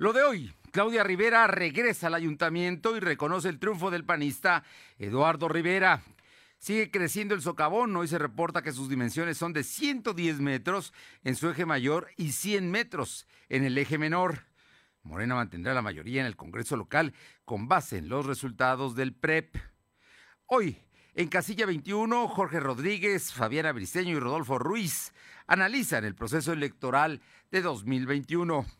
Lo de hoy, Claudia Rivera regresa al ayuntamiento y reconoce el triunfo del panista Eduardo Rivera. Sigue creciendo el socavón. Hoy se reporta que sus dimensiones son de 110 metros en su eje mayor y 100 metros en el eje menor. Morena mantendrá la mayoría en el Congreso local con base en los resultados del PREP. Hoy, en casilla 21, Jorge Rodríguez, Fabiana Briceño y Rodolfo Ruiz analizan el proceso electoral de 2021.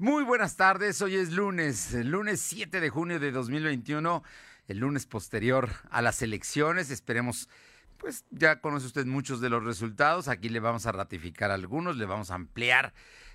Muy buenas tardes, hoy es lunes, el lunes 7 de junio de 2021, el lunes posterior a las elecciones, esperemos pues ya conoce usted muchos de los resultados. Aquí le vamos a ratificar algunos, le vamos a ampliar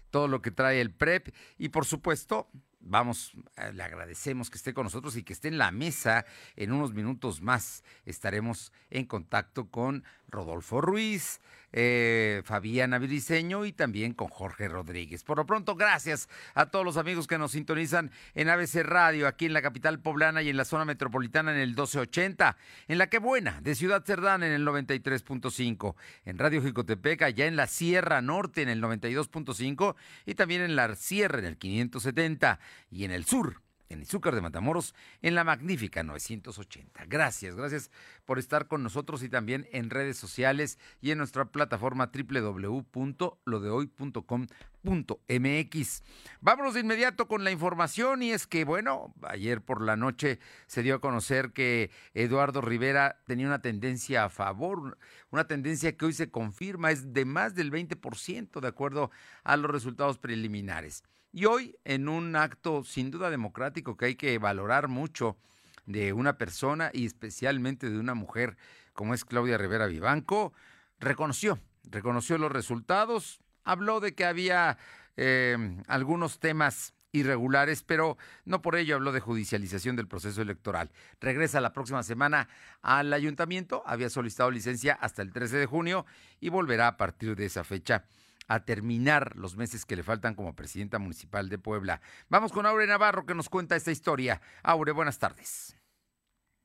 todo lo que trae el PREP y por supuesto vamos, eh, le agradecemos que esté con nosotros y que esté en la mesa. En unos minutos más estaremos en contacto con Rodolfo Ruiz, eh, Fabiana Briceño y también con Jorge Rodríguez. Por lo pronto, gracias a todos los amigos que nos sintonizan en ABC Radio, aquí en la capital poblana y en la zona metropolitana en el 1280, en la que buena, de Ciudad Cerdán en el 93.5, en Radio Jicotepec, allá en la Sierra Norte en el 92.5 y también en la Sierra en el 570 y en el sur en Izúcar de Matamoros, en la magnífica 980. Gracias, gracias por estar con nosotros y también en redes sociales y en nuestra plataforma www.lodehoy.com.mx. Vámonos de inmediato con la información y es que, bueno, ayer por la noche se dio a conocer que Eduardo Rivera tenía una tendencia a favor, una tendencia que hoy se confirma, es de más del 20% de acuerdo a los resultados preliminares. Y hoy, en un acto sin duda democrático que hay que valorar mucho de una persona y especialmente de una mujer como es Claudia Rivera Vivanco, reconoció, reconoció los resultados, habló de que había eh, algunos temas irregulares, pero no por ello habló de judicialización del proceso electoral. Regresa la próxima semana al ayuntamiento, había solicitado licencia hasta el 13 de junio y volverá a partir de esa fecha a terminar los meses que le faltan como presidenta municipal de Puebla. Vamos con Aure Navarro que nos cuenta esta historia. Aure, buenas tardes.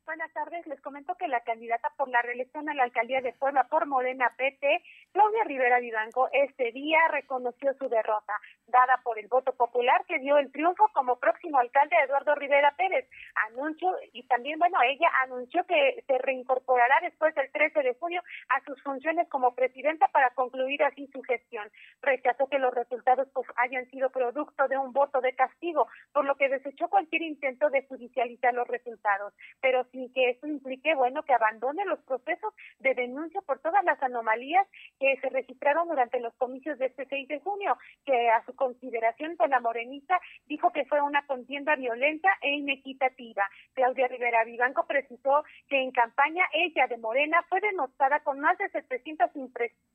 Buenas tardes. Les comento que la candidata por la reelección a la alcaldía de Puebla por Morena PT, Claudia Rivera Vivanco, este día reconoció su derrota, dada por el voto popular que dio el triunfo como próximo alcalde Eduardo Rivera Pérez. Anuncio, y también, bueno, ella anunció que se reincorporará después del 13 de junio a sus funciones como presidenta para concluir así su gestión. Rechazó que los resultados pues, hayan sido producto de un voto de castigo, por lo que desechó cualquier intento de judicializar los resultados. Pero si y que eso implique, bueno, que abandone los procesos de denuncia por todas las anomalías que se registraron durante los comicios de este 6 de junio, que a su consideración con la morenista dijo que fue una contienda violenta e inequitativa. Claudia Rivera Vivanco precisó que en campaña ella de Morena fue denostada con más de 700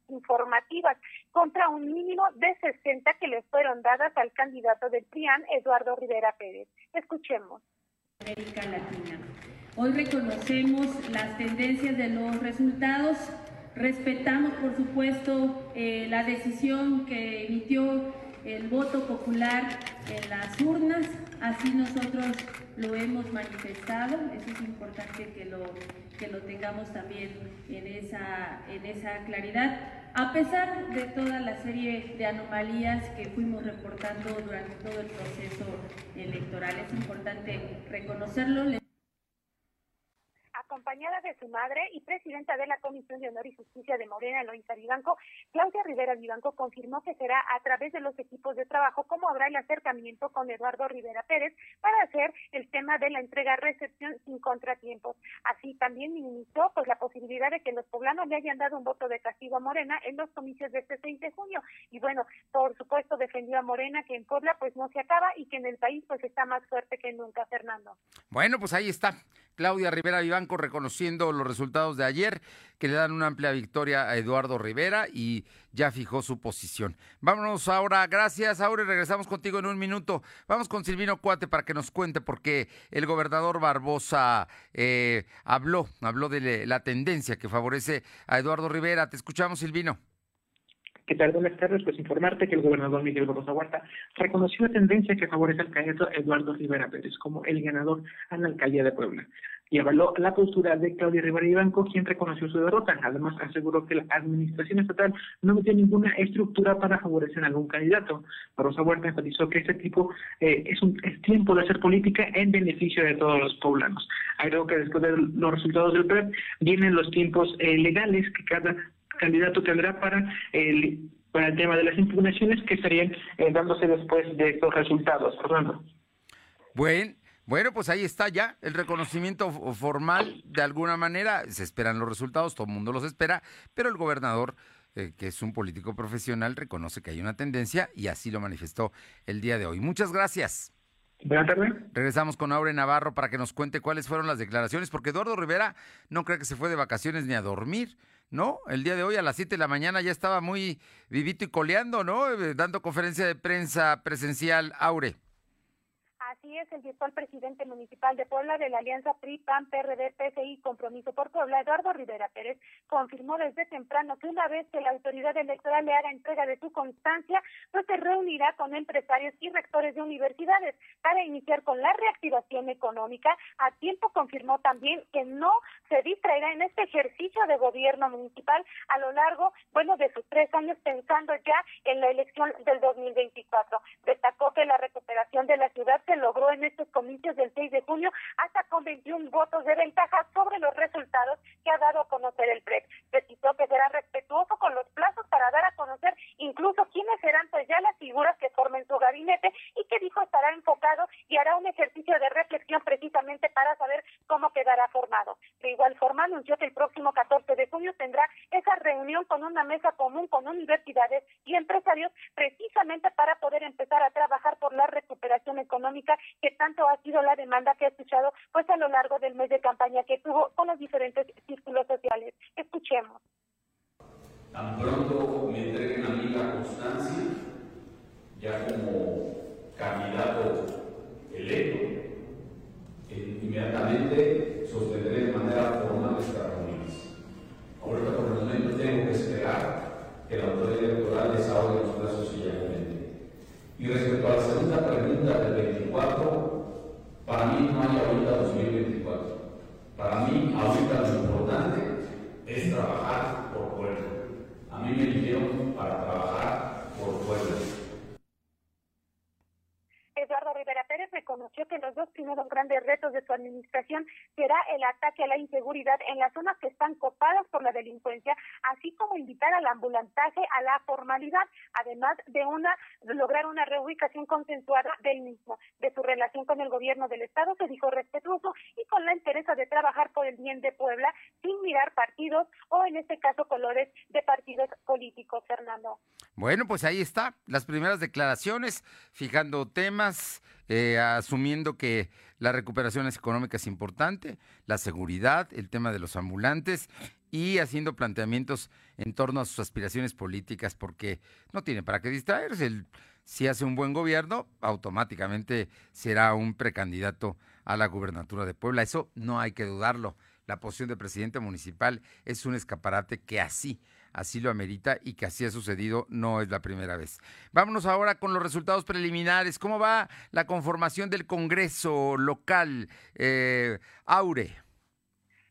informativas contra un mínimo de 60 que le fueron dadas al candidato del PRIAN, Eduardo Rivera Pérez. Escuchemos. América Latina. Hoy reconocemos las tendencias de los resultados, respetamos por supuesto eh, la decisión que emitió el voto popular en las urnas, así nosotros lo hemos manifestado, eso es importante que lo, que lo tengamos también en esa, en esa claridad, a pesar de toda la serie de anomalías que fuimos reportando durante todo el proceso electoral. Es importante reconocerlo acompañada de su madre y presidenta de la Comisión de Honor y Justicia de Morena, Eloisa Vivanco, Claudia Rivera Vivanco confirmó que será a través de los equipos de trabajo como habrá el acercamiento con Eduardo Rivera Pérez para hacer el tema de la entrega-recepción sin contratiempos. Así también minimizó pues la posibilidad de que los poblanos le hayan dado un voto de castigo a Morena en los comicios de este 6 de junio. Y bueno, por supuesto defendió a Morena que en Puebla pues no se acaba y que en el país pues está más fuerte que nunca, Fernando. Bueno, pues ahí está. Claudia Rivera Vivanco reconociendo los resultados de ayer, que le dan una amplia victoria a Eduardo Rivera y ya fijó su posición. Vámonos ahora, gracias Aure, regresamos contigo en un minuto. Vamos con Silvino Cuate para que nos cuente porque el gobernador Barbosa eh, habló, habló de la tendencia que favorece a Eduardo Rivera. Te escuchamos, Silvino. ¿Qué tal? Buenas tardes. Pues informarte que el gobernador Miguel Barbosa Huerta reconoció la tendencia que favorece al candidato Eduardo Rivera Pérez como el ganador a la alcaldía de Puebla y avaló la postura de Claudia Rivera Banco, quien reconoció su derrota. Además, aseguró que la administración estatal no tiene ninguna estructura para favorecer a algún candidato. Barbosa Huerta enfatizó que este tipo eh, es, un, es tiempo de hacer política en beneficio de todos los poblanos. Agregó que después de los resultados del PREP vienen los tiempos eh, legales que cada candidato tendrá para el, para el tema de las impugnaciones que estarían eh, dándose después de estos resultados. Fernando. Bueno, bueno, pues ahí está ya el reconocimiento formal de alguna manera. Se esperan los resultados, todo el mundo los espera, pero el gobernador, eh, que es un político profesional, reconoce que hay una tendencia y así lo manifestó el día de hoy. Muchas gracias. Buenas tardes. Regresamos con Aure Navarro para que nos cuente cuáles fueron las declaraciones, porque Eduardo Rivera no cree que se fue de vacaciones ni a dormir. ¿No? El día de hoy a las 7 de la mañana ya estaba muy vivito y coleando, ¿no? Eh, dando conferencia de prensa presencial, Aure. Es, el virtual presidente municipal de Puebla de la Alianza PRI, PAN, PRD, PSI, Compromiso por Puebla, Eduardo Rivera Pérez, confirmó desde temprano que una vez que la autoridad electoral le haga entrega de su constancia, pues se reunirá con empresarios y rectores de universidades para iniciar con la reactivación económica. A tiempo confirmó también que no se distraerá en este ejercicio de gobierno municipal a lo largo, bueno, de sus tres años pensando ya en la elección del 2024. Destacó que la recuperación de la ciudad se lo en estos comicios del 6 de junio hasta con 21 votos de ventaja sobre los resultados que ha dado a conocer el PREP. Precisó que será respetuoso con los plazos para dar a conocer incluso quiénes serán pues ya las figuras que formen su gabinete y que dijo estará enfocado y hará un ejercicio de reflexión precisamente para saber cómo quedará formado. De igual forma anunció que el próximo 14 de junio tendrá esa reunión con una mesa común con universidades y empresarios precisamente para poder empezar a trabajar por la recuperación económica que tanto ha sido la demanda que ha escuchado pues a lo largo del mes de campaña que tuvo con los diferentes círculos sociales. Escuchemos. Tan pronto me entreguen a mí la constancia, ya como candidato electo, eh, inmediatamente sostendré de manera formal estas reuniones. Ahorita por el momento tengo que esperar que la autoridad electoral desahogue los plazos y ya y respecto a la segunda pregunta del 24, para mí no hay ahorita 2024. Para mí ahorita lo importante es trabajar por pueblo. A mí me eligieron para trabajar por pueblo. Eduardo Rivera Pérez reconoció que los dos primeros grandes retos de su administración será el ataque a la inseguridad en las zonas que están copadas por la delincuencia, así como invitar al ambulantaje a la formalidad, además de una lograr una reubicación consensuada del mismo. De su relación con el gobierno del estado se dijo respetuoso y con la interés de trabajar por el bien de Puebla sin mirar partidos o en este caso colores de partidos políticos, Fernando. Bueno, pues ahí está, las primeras declaraciones, fijando temas, eh, asumiendo que la recuperación económica es importante, la seguridad, el tema de los ambulantes y haciendo planteamientos en torno a sus aspiraciones políticas, porque no tiene para qué distraerse. si hace un buen gobierno, automáticamente será un precandidato a la gubernatura de Puebla. Eso no hay que dudarlo. La posición de presidente municipal es un escaparate que así así lo amerita y que así ha sucedido, no es la primera vez. Vámonos ahora con los resultados preliminares. ¿Cómo va la conformación del Congreso local? Eh, Aure.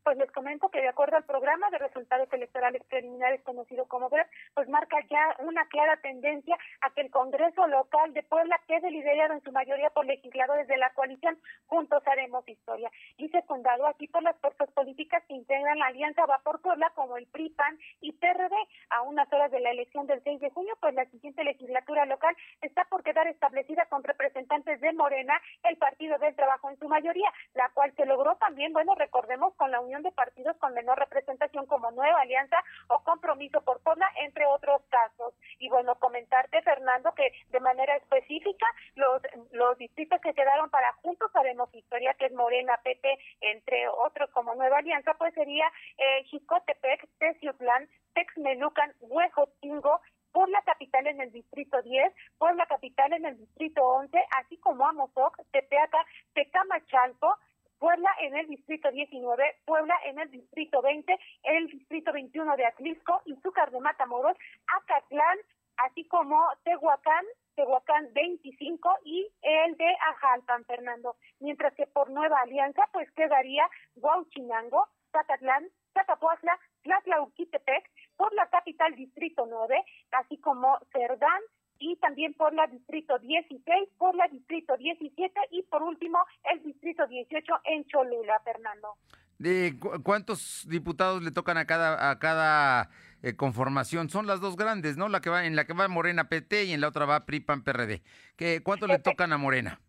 Pues les comento que de acuerdo al programa de resultados electorales preliminares conocido como GREP, pues marca ya una clara tendencia a que el Congreso local de Puebla quede liderado en su mayoría por legisladores de la coalición Juntos Haremos Historia y secundado aquí por las fuerzas políticas que integran la Alianza Va por Puebla como el PRI, PAN y PRD. A unas horas de la elección del 6 de junio, pues la siguiente legislatura local está por quedar establecida con representantes de Morena, el Partido del Trabajo en su mayoría, la cual se logró también, bueno, recordemos, con la Unión de partidos con menor representación como Nueva Alianza o Compromiso por Puebla, entre otros casos. Y bueno, comentarte, Fernando, que de manera específica los, los distritos que quedaron para Juntos Haremos Historia, que es Morena, PP, entre otros como Nueva Alianza, pues sería eh, Jicotepec, Teciutlán, Texmelucan, Huejotingo, por la capital en el distrito 10, por la capital en el distrito 11, así como Amozoc, Tepeaca, Tecamachalco, Puebla en el distrito 19, Puebla en el distrito 20, el distrito 21 de Atlisco, Izúcar de Matamoros, Acatlán, así como Tehuacán, Tehuacán 25 y el de Ajalpan, Fernando. Mientras que por Nueva Alianza, pues quedaría Huauchinango, Zacatlán, Zacapuazla, Tlatlauquitepec, por la capital Distrito 9, así como Cerdán y también por la Distrito 16, por la Distrito 17 y por último el Distrito 18 en Cholula, Fernando. ¿De cuántos diputados le tocan a cada a cada eh, conformación? Son las dos grandes, ¿no? La que va en la que va Morena PT y en la otra va PRI PAN PRD. ¿Qué cuántos le tocan a Morena?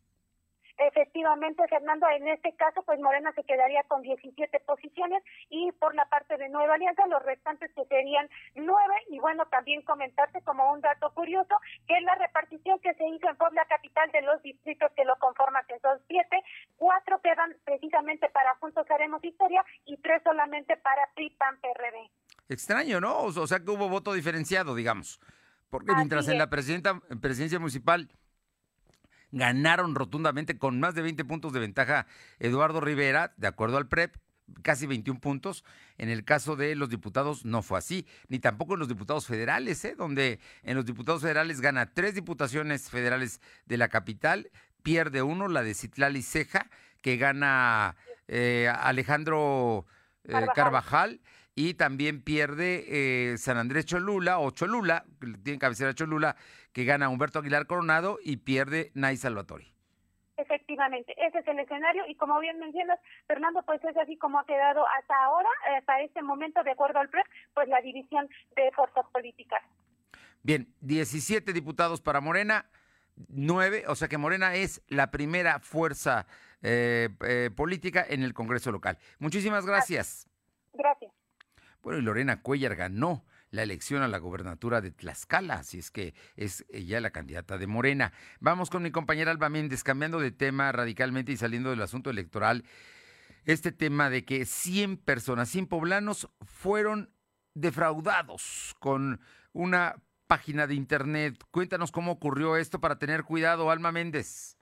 Efectivamente, Fernando, en este caso, pues Morena se quedaría con 17 posiciones y por la parte de Nueva Alianza, los restantes que serían nueve. Y bueno, también comentarte como un dato curioso que la repartición que se hizo en Puebla Capital de los distritos que lo conforman, que son siete, cuatro quedan precisamente para Juntos Haremos Historia y tres solamente para PRI, PAN, PRD. Extraño, ¿no? O sea que hubo voto diferenciado, digamos. Porque mientras en la presidenta, presidencia municipal ganaron rotundamente con más de 20 puntos de ventaja Eduardo Rivera, de acuerdo al PREP, casi 21 puntos. En el caso de los diputados no fue así, ni tampoco en los diputados federales, ¿eh? donde en los diputados federales gana tres diputaciones federales de la capital, pierde uno, la de Citlali Ceja, que gana eh, Alejandro eh, Carvajal. y también pierde eh, San Andrés Cholula o Cholula, que tiene cabecera Cholula, que gana Humberto Aguilar Coronado y pierde Nay Salvatori. Efectivamente, ese es el escenario y como bien mencionas, Fernando, pues es así como ha quedado hasta ahora, hasta este momento, de acuerdo al PREP, pues la división de fuerzas políticas. Bien, 17 diputados para Morena, 9, o sea que Morena es la primera fuerza eh, eh, política en el Congreso local. Muchísimas gracias. Gracias. Bueno, y Lorena Cuellar ganó la elección a la gobernatura de Tlaxcala, así es que es ella la candidata de Morena. Vamos con mi compañera Alba Méndez, cambiando de tema radicalmente y saliendo del asunto electoral. Este tema de que 100 personas, 100 poblanos fueron defraudados con una página de internet. Cuéntanos cómo ocurrió esto para tener cuidado, Alma Méndez.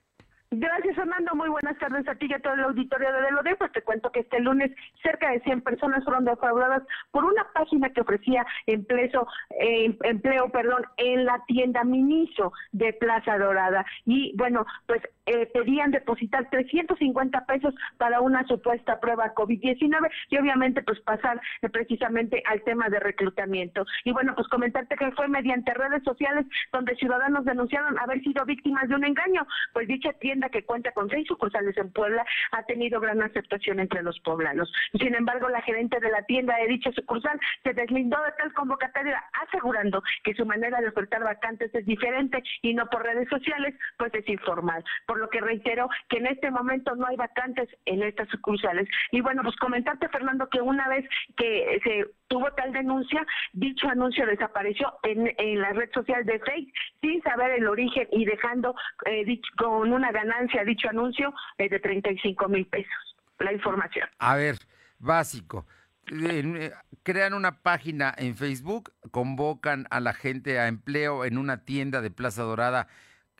Gracias, Fernando. Muy buenas tardes a ti y a todo el auditorio de Delode. Pues te cuento que este lunes cerca de 100 personas fueron defraudadas por una página que ofrecía empleo, eh, empleo perdón, en la tienda Miniso de Plaza Dorada. Y bueno, pues eh, pedían depositar 350 pesos para una supuesta prueba COVID-19 y obviamente pues pasar eh, precisamente al tema de reclutamiento. Y bueno, pues comentarte que fue mediante redes sociales donde ciudadanos denunciaron haber sido víctimas de un engaño. Pues dicha tienda que cuenta con seis sucursales en Puebla ha tenido gran aceptación entre los poblanos. Sin embargo, la gerente de la tienda de dicha sucursal se deslindó de tal convocatoria, asegurando que su manera de ofertar vacantes es diferente y no por redes sociales, pues es informal. Por lo que reitero que en este momento no hay vacantes en estas sucursales. Y bueno, pues comentarte, Fernando, que una vez que se tuvo tal denuncia, dicho anuncio desapareció en, la red social de Facebook sin saber el origen y dejando eh, con una ganancia dicho anuncio es de 35 mil pesos. La información. A ver, básico. Eh, crean una página en Facebook, convocan a la gente a empleo en una tienda de Plaza Dorada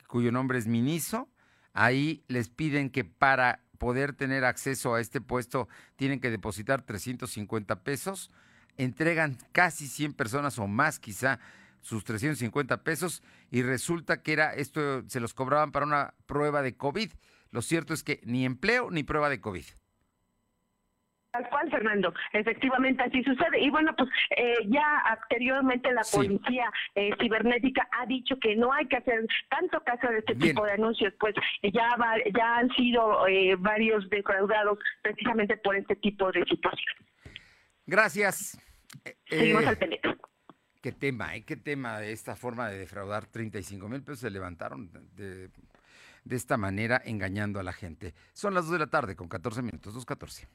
cuyo nombre es Miniso. Ahí les piden que para poder tener acceso a este puesto tienen que depositar 350 pesos. Entregan casi 100 personas o más quizá sus 350 pesos y resulta que era esto se los cobraban para una prueba de COVID. Lo cierto es que ni empleo ni prueba de COVID. Tal cual, Fernando. Efectivamente, así sucede. Y bueno, pues eh, ya anteriormente la policía eh, cibernética ha dicho que no hay que hacer tanto caso de este tipo de anuncios, pues ya ya han sido eh, varios defraudados precisamente por este tipo de situaciones. Gracias. Seguimos al pendiente. Qué tema, ¿eh? Qué tema de esta forma de defraudar 35 mil pesos se levantaron de, de, esta manera engañando a la gente. Son las 2 de la tarde con 14 minutos, 2.14.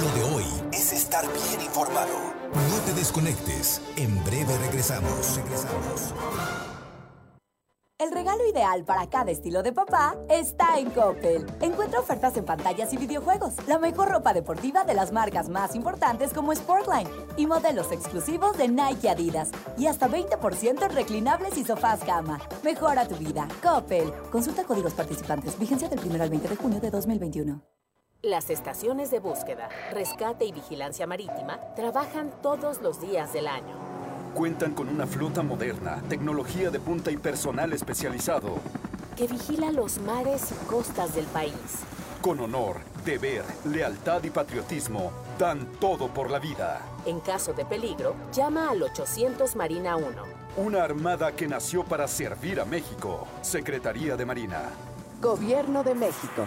Lo de hoy es estar bien informado. No te desconectes. En breve regresamos. Regresamos. El regalo ideal para cada estilo de papá está en Coppel. Encuentra ofertas en pantallas y videojuegos, la mejor ropa deportiva de las marcas más importantes como Sportline y modelos exclusivos de Nike Adidas y hasta 20% en reclinables y sofás gama. Mejora tu vida. Coppel. Consulta códigos participantes. Vigencia del 1 al 20 de junio de 2021. Las estaciones de búsqueda, rescate y vigilancia marítima trabajan todos los días del año Cuentan con una flota moderna, tecnología de punta y personal especializado. Que vigila los mares y costas del país. Con honor, deber, lealtad y patriotismo, dan todo por la vida. En caso de peligro, llama al 800 Marina 1. Una armada que nació para servir a México. Secretaría de Marina. Gobierno de México.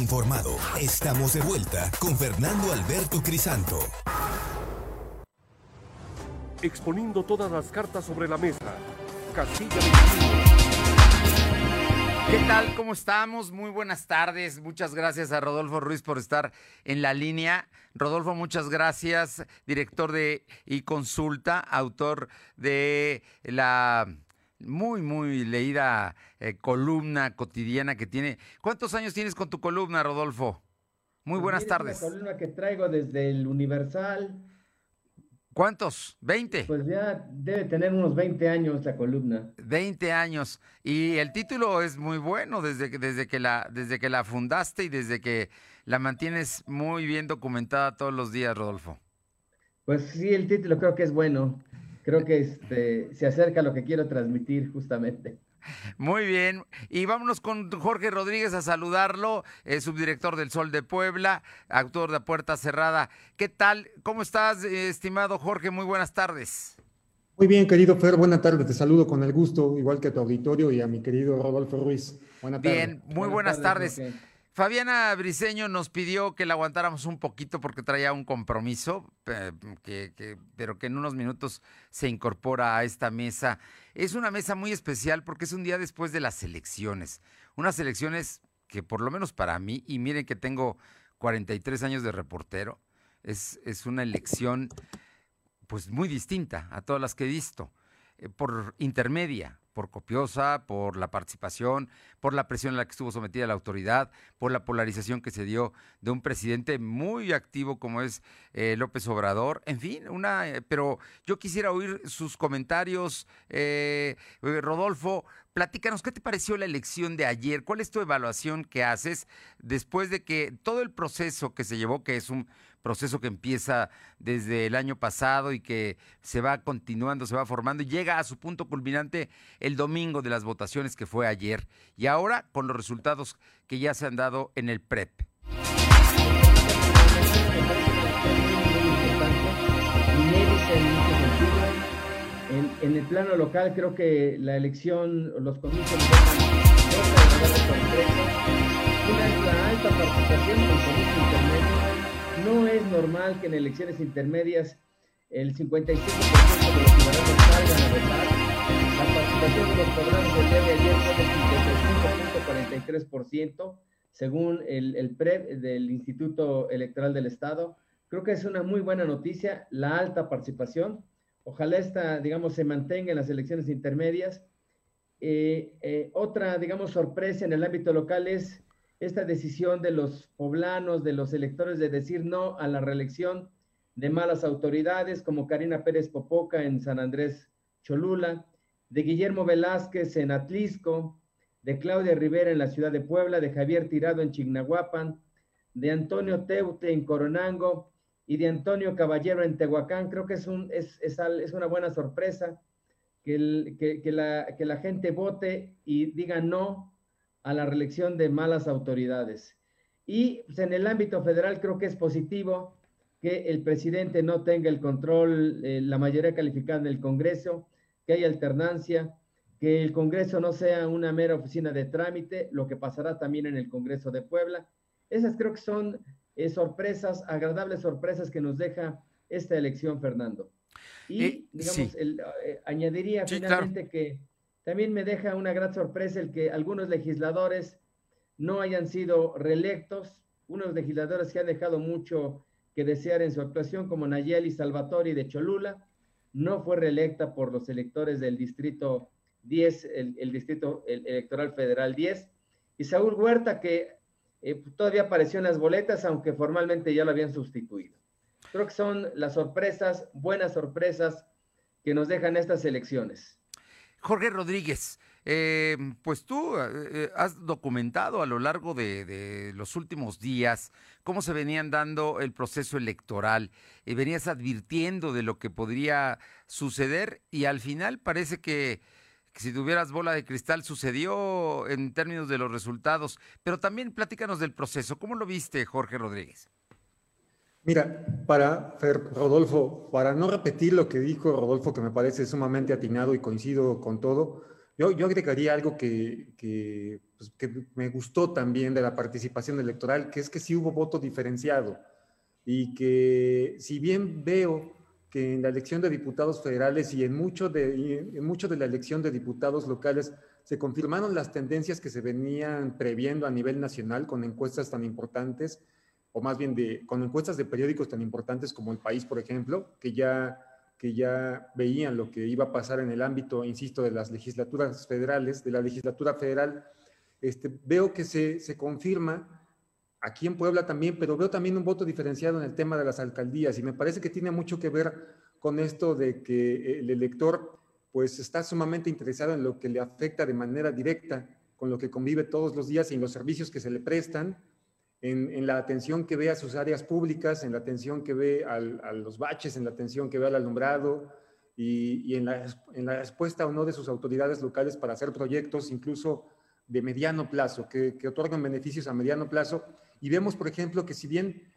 Informado. Estamos de vuelta con Fernando Alberto Crisanto. Exponiendo todas las cartas sobre la mesa. Castilla ¿Qué tal? ¿Cómo estamos? Muy buenas tardes. Muchas gracias a Rodolfo Ruiz por estar en la línea. Rodolfo, muchas gracias, director de y consulta, autor de la muy, muy leída eh, columna cotidiana que tiene. ¿Cuántos años tienes con tu columna, Rodolfo? Muy Pues buenas mira, tardes. Es una columna que traigo desde el Universal. ¿Cuántos? ¿20? Pues ya debe tener unos 20 años la columna. 20 años. Y el título es muy bueno desde que, desde que, la, desde que la fundaste y desde que la mantienes muy bien documentada todos los días, Rodolfo. Pues sí, el título creo que es bueno. Creo que este, se acerca a lo que quiero transmitir justamente. Muy bien. Y vámonos con Jorge Rodríguez a saludarlo, eh, subdirector del Sol de Puebla, autor de Puerta Cerrada. ¿Qué tal? ¿Cómo estás, eh, estimado Jorge? Muy buenas tardes. Muy bien, querido Fer, buena tarde. Te saludo con el gusto, igual que a tu auditorio y a mi querido Rodolfo Ruiz. Buena tarde. Bien, muy buenas, tardes. Fabiana Briseño nos pidió que la aguantáramos un poquito porque traía un compromiso, eh, pero que en unos minutos se incorpora a esta mesa. Es una mesa muy especial porque es un día después de las elecciones. Unas elecciones que por lo menos para mí, y miren que tengo 43 años de reportero, es, es una elección pues muy distinta a todas las que he visto, eh, por intermedia, por copiosa, por la participación, por la presión a la que estuvo sometida la autoridad, por la polarización que se dio de un presidente muy activo como es eh, López Obrador, en fin, una, eh, pero yo quisiera oír sus comentarios, eh, Rodolfo, platícanos, ¿qué te pareció la elección de ayer? ¿Cuál es tu evaluación que haces después de que todo el proceso que se llevó, que es un proceso que empieza desde el año pasado y que se va continuando, se va formando y llega a su punto culminante el domingo de las votaciones que fue ayer y ahora con los resultados que ya se han dado en el PREP. En el plano local creo que la elección, los comicios. Una es la alta participación en el intermedio. No es normal que en elecciones intermedias el 55% de los ciudadanos salgan a votar. La participación de los padrones del día de ayer fue del 55.43%, según el, el PREP del Instituto Electoral del Estado. Creo que es una muy buena noticia la alta participación. ojalá esta, digamos, se mantenga en las elecciones intermedias. Eh, eh, otra, digamos, sorpresa en el ámbito local es esta decisión de los poblanos, de los electores de decir no a la reelección de malas autoridades como Karina Pérez Popoca en San Andrés Cholula, de Guillermo Velázquez en Atlisco, de Claudia Rivera en la ciudad de Puebla, de Javier Tirado en Chignahuapan, de Antonio Teute en Coronango y de Antonio Caballero en Tehuacán. Creo que es, un, es, es, una buena sorpresa que la gente vote y diga no a la reelección de malas autoridades. Y pues, en el ámbito federal creo que es positivo que el presidente no tenga el control, eh, la mayoría calificada en el Congreso, que haya alternancia, que el Congreso no sea una mera oficina de trámite, lo que pasará también en el Congreso de Puebla. Esas creo que son eh, sorpresas, agradables sorpresas que nos deja esta elección, Fernando. Y, eh, digamos, añadiría finalmente que también me deja una gran sorpresa el que algunos legisladores no hayan sido reelectos, unos legisladores que han dejado mucho que desear en su actuación, como Nayeli Salvatori de Cholula, no fue reelecta por los electores del distrito 10, el, distrito electoral federal 10, y Saúl Huerta, que eh, todavía apareció en las boletas, aunque formalmente ya lo habían sustituido. Creo que son las sorpresas, buenas sorpresas que nos dejan estas elecciones. Jorge Rodríguez, eh, pues tú eh, eh, has documentado a lo largo de, los últimos días cómo se venían dando el proceso electoral y venías advirtiendo de lo que podría suceder y al final parece que, que, si tuvieras bola de cristal sucedió en términos de los resultados, pero también platícanos del proceso. ¿Cómo lo viste, Jorge Rodríguez? Mira, para Rodolfo, para no repetir lo que dijo Rodolfo, que me parece sumamente atinado y coincido con todo, yo, yo agregaría algo que, que, pues, que, me gustó también de la participación electoral, que es que sí hubo voto diferenciado y que si bien veo que en la elección de diputados federales y en mucho de, en mucho de la elección de diputados locales se confirmaron las tendencias que se venían previendo a nivel nacional con encuestas tan importantes, o más bien de, con encuestas de periódicos tan importantes como El País, por ejemplo, que ya, que ya veían lo que iba a pasar en el ámbito, insisto, de las legislaturas federales, de la legislatura federal, este, veo que se, se confirma aquí en Puebla también, pero veo también un voto diferenciado en el tema de las alcaldías y me parece que tiene mucho que ver con esto de que el elector pues está sumamente interesado en lo que le afecta de manera directa con lo que convive todos los días y en los servicios que se le prestan en, la atención que ve a sus áreas públicas, en la atención que ve a los baches, en la atención que ve al alumbrado y, en, la, respuesta o no de sus autoridades locales para hacer proyectos incluso de mediano plazo, que, que otorgan beneficios a mediano plazo. Y vemos, por ejemplo, que si bien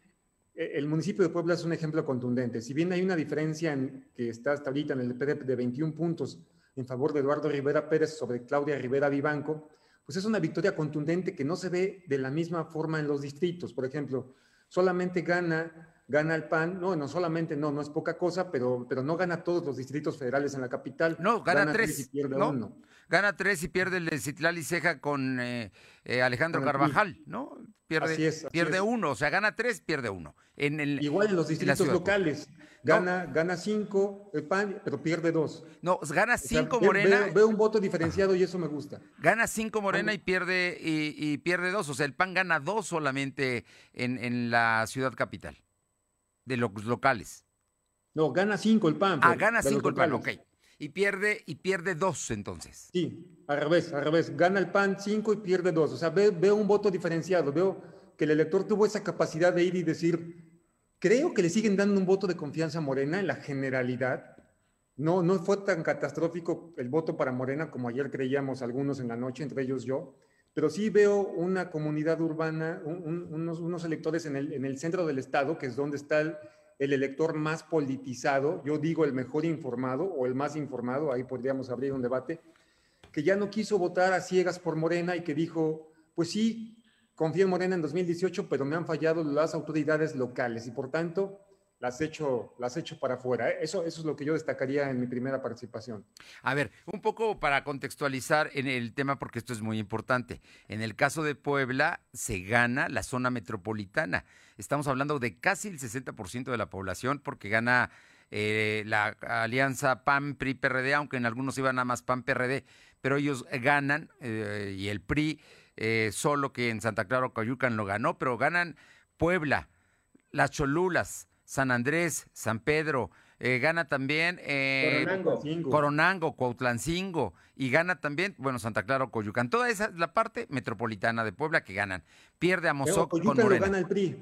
eh, el municipio de Puebla es un ejemplo contundente, si bien hay una diferencia en, que está hasta ahorita en el PDP de 21 puntos en favor de Eduardo Rivera Pérez sobre Claudia Rivera Vivanco, pues es una victoria contundente que no se ve de la misma forma en los distritos. Por ejemplo, solamente gana gana el PAN, no, no solamente no, no es poca cosa, pero, pero no gana todos los distritos federales en la capital. No, gana, tres, y pierde uno. Gana tres y pierde el de Citlal y Ceja con eh, eh, Alejandro Carvajal, ¿no? Pierde, pierde uno, o sea, gana tres, pierde uno. En el, Igual en los distritos locales. Gana, gana cinco el PAN, pero pierde dos. No, gana cinco Morena. Veo, un voto diferenciado y eso me gusta. Gana cinco Morena y pierde, y, pierde dos. O sea, el PAN gana dos solamente en, en la ciudad capital, de los locales. No, gana cinco el PAN. Ah, gana cinco el PAN, ok. Y pierde, y pierde dos entonces. Sí, al revés, al revés. Gana el PAN cinco y pierde dos. O sea, veo un voto diferenciado. Veo que el elector tuvo esa capacidad de ir y decir, Creo que le siguen dando un voto de confianza a Morena en la generalidad. No, no fue tan catastrófico el voto para Morena como ayer creíamos algunos en la noche, entre ellos yo, pero sí veo una comunidad urbana, unos, unos, electores en el, en el, centro del estado, que es donde está el, el, elector más politizado, yo digo el mejor informado o el más informado, ahí podríamos abrir un debate, que ya no quiso votar a ciegas por Morena y que dijo, pues sí, Confío en Morena en 2018, pero me han fallado las autoridades locales y por tanto las echo, las echo para afuera. Eso, eso es lo que yo destacaría en mi primera participación. A ver, un poco para contextualizar en el tema, porque esto es muy importante. En el caso de Puebla, se gana la zona metropolitana. Estamos hablando de casi el 60% de la población, porque gana eh, la alianza PAN-PRI-PRD, aunque en algunos iban a más PAN-PRD, pero ellos ganan eh, y el PRI eh, solo que en Santa Clara Coyucan lo ganó, pero ganan Puebla, las Cholulas, San Andrés, San Pedro, eh, gana también eh, Coronango. Coronango, Cuautlancingo y gana también, bueno, Santa Clara, Coyucan. Toda esa es la parte metropolitana de Puebla que ganan. Pierde a Mozoc con Coyucan lo Morena. gana el PRI.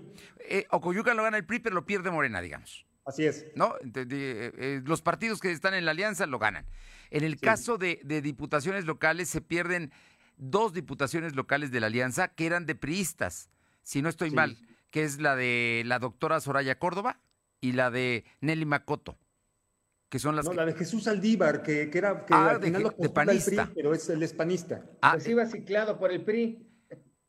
Eh, o Coyucan lo gana el PRI, pero lo pierde Morena, digamos. Así es. ¿no? De- eh, eh, los partidos que están en la alianza lo ganan. En el caso de, de diputaciones locales, se pierden dos diputaciones locales de la alianza que eran de priistas, si no estoy Sí. mal, que es la de la doctora Soraya Córdoba y la de Nelly Macoto, que son las No, que- la de Jesús Aldívar, que, que era que Ah, al de final lo de postula el PRI, panista. pero es el hispanista. Ah, Pues iba ciclado por el PRI.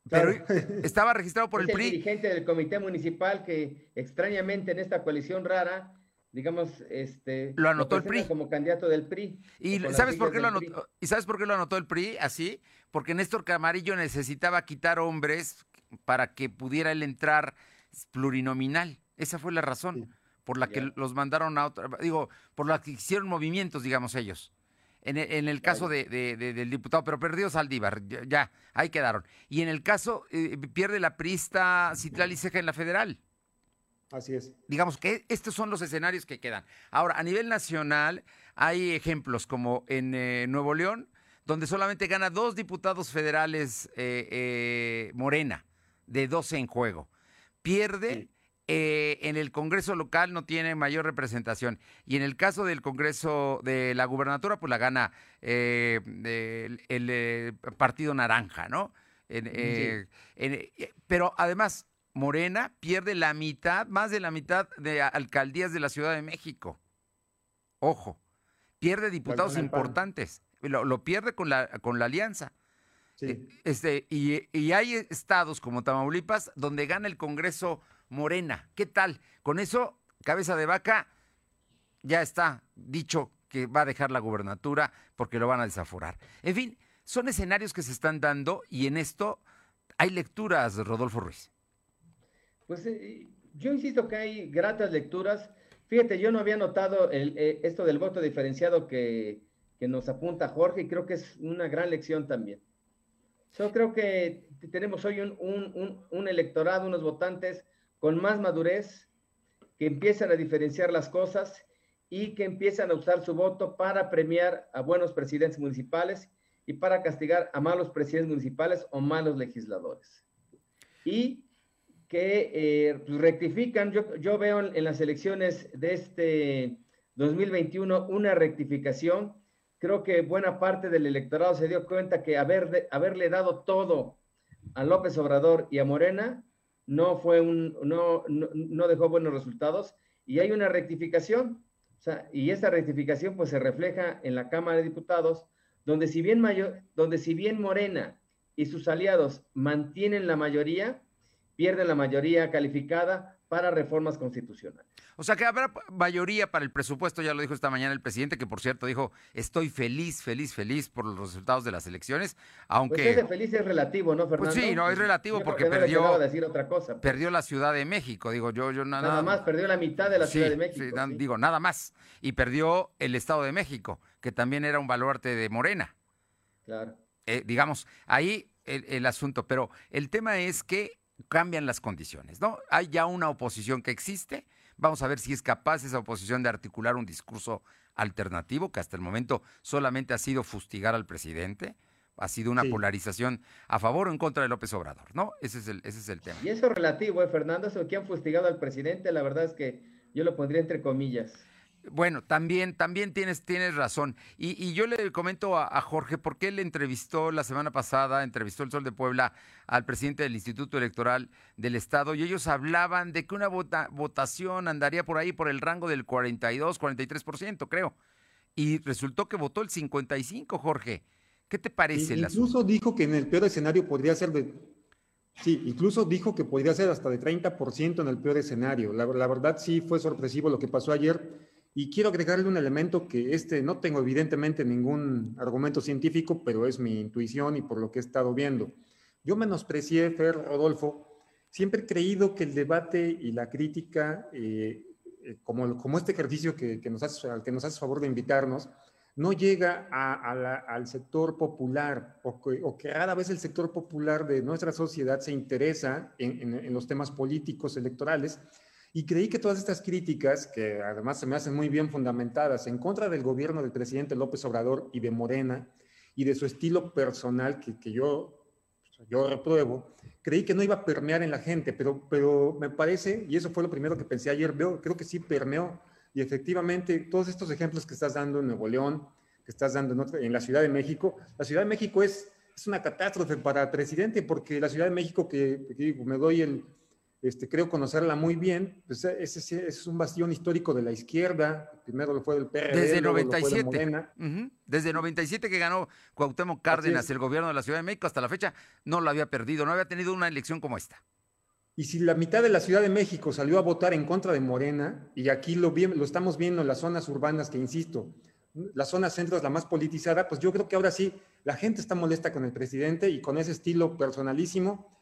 pero estaba registrado por es el el PRI. dirigente del comité municipal que extrañamente en esta coalición rara, digamos, este Lo anotó el PRI. como candidato del PRI. ¿Y sabes por qué lo anotó? ¿Y sabes por qué lo anotó el PRI así? Porque Néstor Camarillo necesitaba quitar hombres para que pudiera él entrar plurinominal. Esa fue la razón por la que los mandaron a otra, digo, por la que hicieron movimientos, digamos ellos. En el, en el caso de, de- de- del diputado, pero perdió Saldívar, ya, ya, ahí quedaron. Y en el caso, eh, pierde la prista Citlali Ceja en la federal Así es. digamos que estos son los escenarios que quedan. Ahora, a nivel nacional, hay ejemplos como en eh, Nuevo León, donde solamente gana dos diputados federales eh, eh, Morena, de 12 en juego. Pierde eh, en el Congreso local, no tiene mayor representación. Y en el caso del Congreso de la gubernatura, pues la gana eh, el, el, Partido Naranja, ¿no? En, eh, en, pero además, Morena pierde la mitad, más de la mitad de alcaldías de la Ciudad de México. Ojo, pierde diputados importantes. Lo, lo pierde con la, con la alianza. Sí. Eh, Este, y, y hay estados como Tamaulipas donde gana el Congreso Morena. ¿Qué tal? Con eso, cabeza de vaca, ya está dicho que va a dejar la gubernatura porque lo van a desaforar. En fin, son escenarios que se están dando y en esto hay lecturas, Rodolfo Ruiz. Pues eh, yo insisto que hay gratas lecturas. Fíjate, yo no había notado eh, esto del voto diferenciado que, nos apunta Jorge y creo que es una gran lección también. Yo creo que tenemos hoy un- un electorado, unos votantes con más madurez, que empiezan a diferenciar las cosas y que empiezan a usar su voto para premiar a buenos presidentes municipales y para castigar a malos presidentes municipales o malos legisladores. Y que eh, pues, rectifican, yo, yo veo en, en las elecciones de este 2021 una rectificación. Creo que buena parte del electorado se dio cuenta que haber de- haberle dado todo a López Obrador y a Morena no fue un, no, no, no dejó buenos resultados y hay una rectificación. O sea, y esta rectificación pues se refleja en la Cámara de Diputados, donde si bien, mayor, donde si bien Morena y sus aliados mantienen la mayoría, pierden la mayoría calificada para reformas constitucionales. O sea que habrá mayoría para el presupuesto, ya lo dijo esta mañana el presidente, que por cierto dijo, estoy feliz, feliz, feliz por los resultados de las elecciones, aunque... Pues ese feliz es relativo, ¿no, Fernando? Pues sí, no, es relativo Yo porque que no perdió, decir otra cosa. pues. perdió la Ciudad de México, digo yo, yo nada, Nada más, perdió la mitad de la Sí, Ciudad de México. sí, na- sí. digo, nada más. Y perdió el Estado de México, que también era un baluarte de Morena. Claro. Eh, digamos, ahí el, el asunto, pero el tema es que cambian las condiciones, ¿no? Hay ya una oposición que existe, vamos a ver si es capaz esa oposición de articular un discurso alternativo, que hasta el momento solamente ha sido fustigar al presidente, ha sido una Sí. polarización a favor o en contra de López Obrador, ¿no? Ese es el, ese es el tema. Y eso es relativo, ¿eh, Fernando? Eso que han fustigado al presidente, la verdad es que yo lo pondría entre comillas. Bueno, también, también tienes, tienes razón. Y, y yo le comento a, Jorge, porque él entrevistó la semana pasada, entrevistó el Sol de Puebla al presidente del Instituto Electoral del Estado, y ellos hablaban de que una vota- votación andaría por ahí por el rango del 42, 43%, creo. Y resultó que votó el 55, Jorge. ¿Qué te parece asunto? Incluso dijo que en el peor escenario podría ser de... Sí, incluso dijo que podría ser hasta de 30% en el peor escenario. La verdad sí fue sorpresivo lo que pasó ayer. Y quiero agregarle un elemento que este no tengo evidentemente ningún argumento científico, pero es mi intuición y por lo que he estado viendo. Yo menosprecié, Fer, Rodolfo, siempre he creído que el debate y la crítica eh, eh, como, como este ejercicio que, que, nos hace, al que nos hace favor de invitarnos, no llega al sector popular o que, o que, rara vez el sector popular de nuestra sociedad se interesa en los temas políticos, electorales, y creí que todas estas críticas, que además se me hacen muy bien fundamentadas en contra del gobierno del presidente López Obrador y de Morena y de su estilo personal que, que yo, yo repruebo, creí que no iba a permear en la gente, pero, pero me parece, y eso fue lo primero que pensé ayer, veo, creo que sí permeó. Y efectivamente, todos estos ejemplos que estás dando en Nuevo León, que estás dando en, otra, en la Ciudad de México, la Ciudad de México es, es una catástrofe para el presidente, porque la Ciudad de México, que, que me doy el, este, creo conocerla muy bien, pues ese, ese, es un bastión histórico de la izquierda, primero lo fue del PRD, desde luego 97, lo fue de Morena. Uh -huh. desde 97 que ganó Cuauhtémoc Cárdenas el gobierno de la Ciudad de México hasta la fecha no lo había perdido, no había tenido una elección como esta. Y si la mitad de la Ciudad de México salió a votar en contra de Morena, y aquí lo, lo estamos viendo en las zonas urbanas, que insisto, la zona centro es la más politizada, pues yo creo que ahora sí, la gente está molesta con el presidente y con ese estilo personalísimo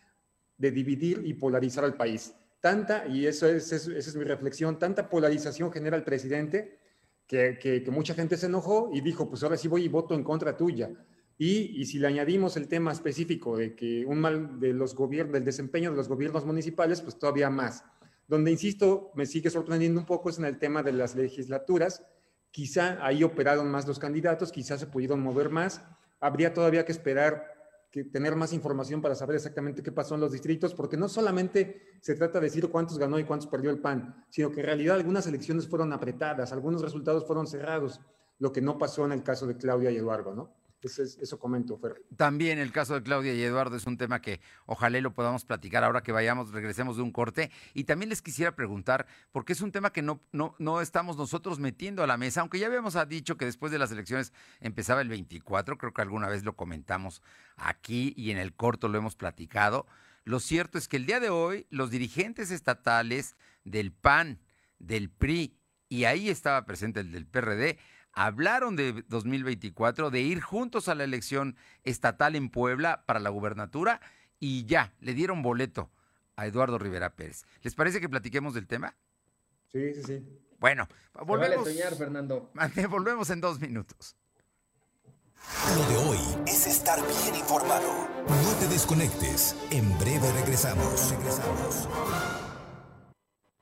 de dividir y polarizar al país. Tanta, y eso es, eso, esa es mi reflexión, tanta polarización genera el presidente que, que, que, mucha gente se enojó y dijo, pues ahora sí voy y voto en contra tuya. Y, y si le añadimos el tema específico de que un mal de los gobiernos, del desempeño de los gobiernos municipales, pues todavía más. Donde, insisto, me sigue sorprendiendo un poco es en el tema de las legislaturas. Quizá ahí operaron más los candidatos, quizá se pudieron mover más. Habría todavía que esperar que tener más información para saber exactamente qué pasó en los distritos, porque no solamente se trata de decir cuántos ganó y cuántos perdió el PAN, sino que en realidad algunas elecciones fueron apretadas, algunos resultados fueron cerrados, lo que no pasó en el caso de Claudia y Eduardo, ¿no? Eso, es, eso comento, Fer. También el caso de Claudia y Eduardo es un tema que ojalá lo podamos platicar ahora que vayamos, regresemos de un corte. Y también les quisiera preguntar, porque es un tema que no, no, no estamos nosotros metiendo a la mesa, aunque ya habíamos dicho que después de las elecciones empezaba el 24, creo que alguna vez lo comentamos aquí y en el corto lo hemos platicado. Lo cierto es que el día de hoy los dirigentes estatales del PAN, del PRI, y ahí estaba presente el del PRD, hablaron de 2024, de ir juntos a la elección estatal en Puebla para la gubernatura y ya, le dieron boleto a Eduardo Rivera Pérez. ¿Les parece que platiquemos del tema? Sí, sí, sí. Bueno, volvemos. Vale soñar, Fernando. Volvemos en dos minutos. Lo de hoy es estar bien informado. No te desconectes. En breve regresamos. Regresamos.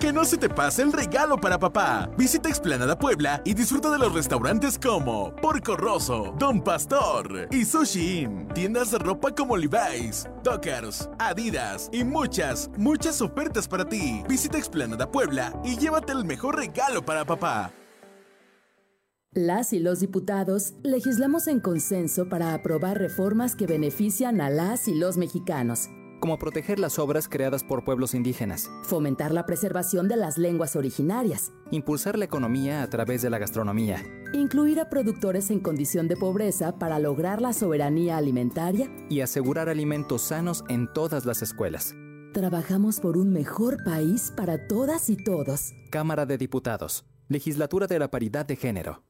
Que no se te pase el regalo para papá. Visita Explanada Puebla y disfruta de los restaurantes como Porco Rosso, Don Pastor y Sushi Inn. Tiendas de ropa como Levi's, Dockers, Adidas y muchas, muchas ofertas para ti. Visita Explanada Puebla y llévate el mejor regalo para papá. Las y los diputados legislamos en consenso para aprobar reformas que benefician a las y los mexicanos como proteger las obras creadas por pueblos indígenas, fomentar la preservación de las lenguas originarias, impulsar la economía a través de la gastronomía, incluir a productores en condición de pobreza para lograr la soberanía alimentaria y asegurar alimentos sanos en todas las escuelas. Trabajamos por un mejor país para todas y todos. Cámara de Diputados, Legislatura de la Paridad de Género.